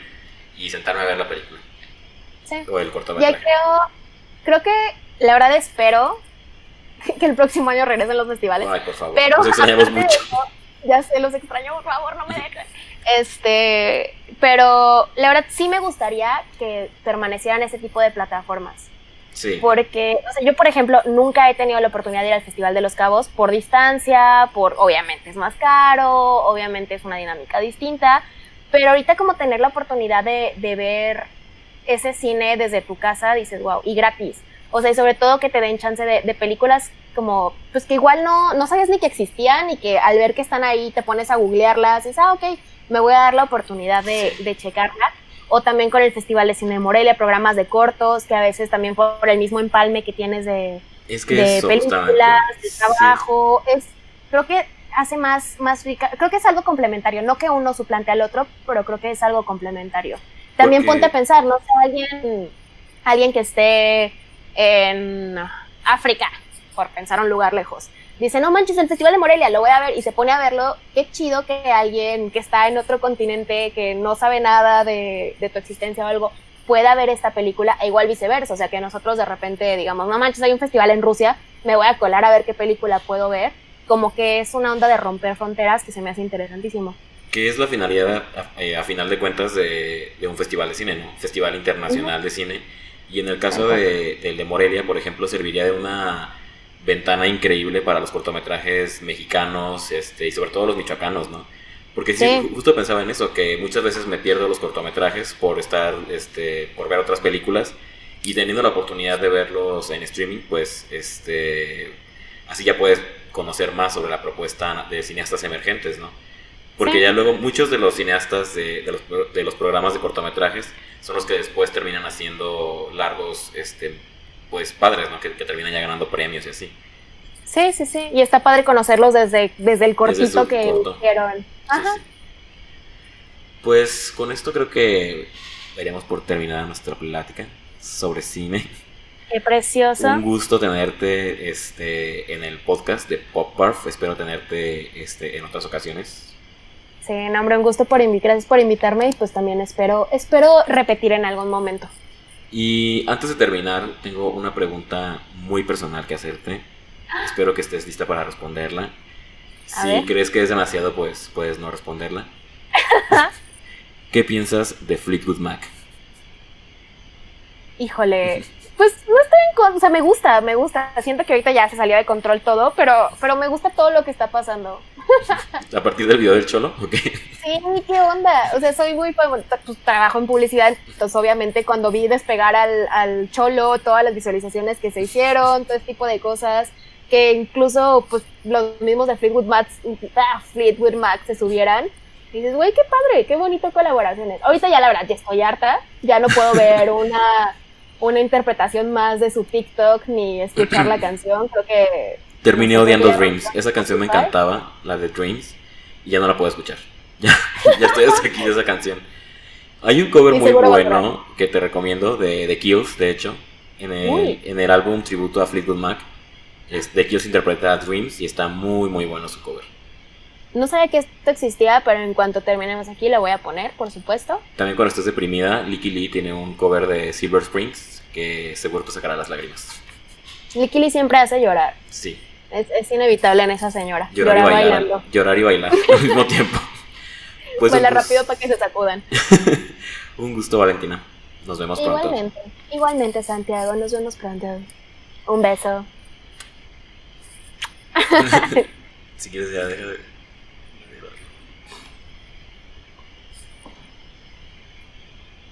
y sentarme a ver la película. Sí. O el cortometraje. Ya creo, creo que la verdad espero *laughs* que el próximo año regresen los festivales. Ay, por favor. Pero los extrañamos mucho. ya sé, los extraño, por favor, no me dejen. Este, pero la verdad sí me gustaría que permanecieran ese tipo de plataformas. Porque, o sea, yo, por ejemplo, nunca he tenido la oportunidad de ir al Festival de los Cabos por distancia, por, obviamente es más caro, obviamente es una dinámica distinta, pero ahorita como tener la oportunidad de, de ver ese cine desde tu casa, dices, wow, y gratis. O sea, y sobre todo que te den chance de, de, películas como, pues que igual no, no sabías ni que existían y que al ver que están ahí te pones a googlearlas y dices, ah, ok, me voy a dar la oportunidad de, de checarla o también con el Festival de Cine de Morelia, programas de cortos, que a veces también por el mismo empalme que tienes de, películas, de trabajo, es, creo que hace más, más rica, creo que es algo complementario, no que uno suplante al otro, pero creo que es algo complementario. También ponte a pensar, no sé, alguien, alguien que esté en África, por pensar un lugar lejos, dice, no manches, el Festival de Morelia, lo voy a ver, y se pone a verlo, qué chido que alguien que está en otro continente, que no sabe nada de, tu existencia o algo, pueda ver esta película, e igual viceversa, o sea, que nosotros de repente digamos, no manches, hay un festival en Rusia, me voy a colar a ver qué película puedo ver, como que es una onda de romper fronteras que se me hace interesantísimo. ¿Qué es la finalidad, a, eh, final de cuentas, de, un festival de cine, ¿no? Festival Internacional de Cine. Y en el caso de, del de Morelia, por ejemplo, serviría de una ventana increíble para los cortometrajes mexicanos este, y sobre todo los michoacanos, ¿no? Porque sí, justo pensaba en eso, que muchas veces me pierdo los cortometrajes por estar, este, por ver otras películas y teniendo la oportunidad de verlos en streaming, pues, este, así ya puedes conocer más sobre la propuesta de cineastas emergentes, ¿no? Porque ya luego muchos de los cineastas de, los, de, los, programas de cortometrajes son los que después terminan haciendo largos, este, pues padres, ¿no? Que, terminan ya ganando premios y así. Sí, sí, sí. Y está padre conocerlos desde, desde el cortito que hicieron. Ajá. Pues con esto creo que daríamos por terminada nuestra plática sobre cine. Qué precioso. Un gusto tenerte este, en el podcast de Pop Parf. Espero tenerte este, en otras ocasiones. Sí, no, hombre, un gusto por gracias por invitarme y pues también espero, espero repetir en algún momento. Y antes de terminar, tengo una pregunta muy personal que hacerte. Espero que estés lista para responderla. si crees que es demasiado, pues puedes no responderla. *laughs* ¿Qué piensas de Fleetwood Mac? Híjole, pues no contra, o sea, me gusta, me gusta. Siento que ahorita ya se salió de control todo, pero, pero me gusta todo lo que está pasando. ¿A partir del video del cholo? Sí, ¿qué onda? O sea, soy muy, pues, trabajo en publicidad, entonces obviamente cuando vi despegar al, al cholo, todas las visualizaciones que se hicieron, todo este tipo de cosas, que incluso pues los mismos de Fleetwood Mac, ah, Fleetwood Mac se subieran. Y dices, güey, qué padre, qué bonito colaboraciones. Ahorita ya la verdad, ya estoy harta, ya no puedo ver una, una interpretación más de su TikTok ni escuchar la *clears throat* canción. Creo que... Terminé odiando Dreams. Esa canción me encantaba, la de Dreams, y ya no la puedo escuchar. *laughs* Ya, ya estoy hasta aquí de esa canción. Hay un cover muy bueno que te recomiendo de, de Kills, de hecho, en el, en el álbum tributo a Fleetwood Mac. Es, de Kills interpreta Dreams y está muy, muy bueno su cover. No sabía que esto existía, pero en cuanto terminemos aquí lo voy a poner, por supuesto. También cuando estés deprimida, Licky Lee tiene un cover de Silver Springs que seguro te sacará las lágrimas. Licky Lee siempre hace llorar. Sí. Es, inevitable en esa señora. Llorar, y bailar, bailando. Llorar y bailar *laughs* al mismo tiempo. Pues, pues, rápido para que se sacudan. *laughs* un gusto, Valentina. Nos vemos pronto. Igualmente. Igualmente, Santiago. Nos vemos pronto. Un beso. *laughs* si quieres ya deja de...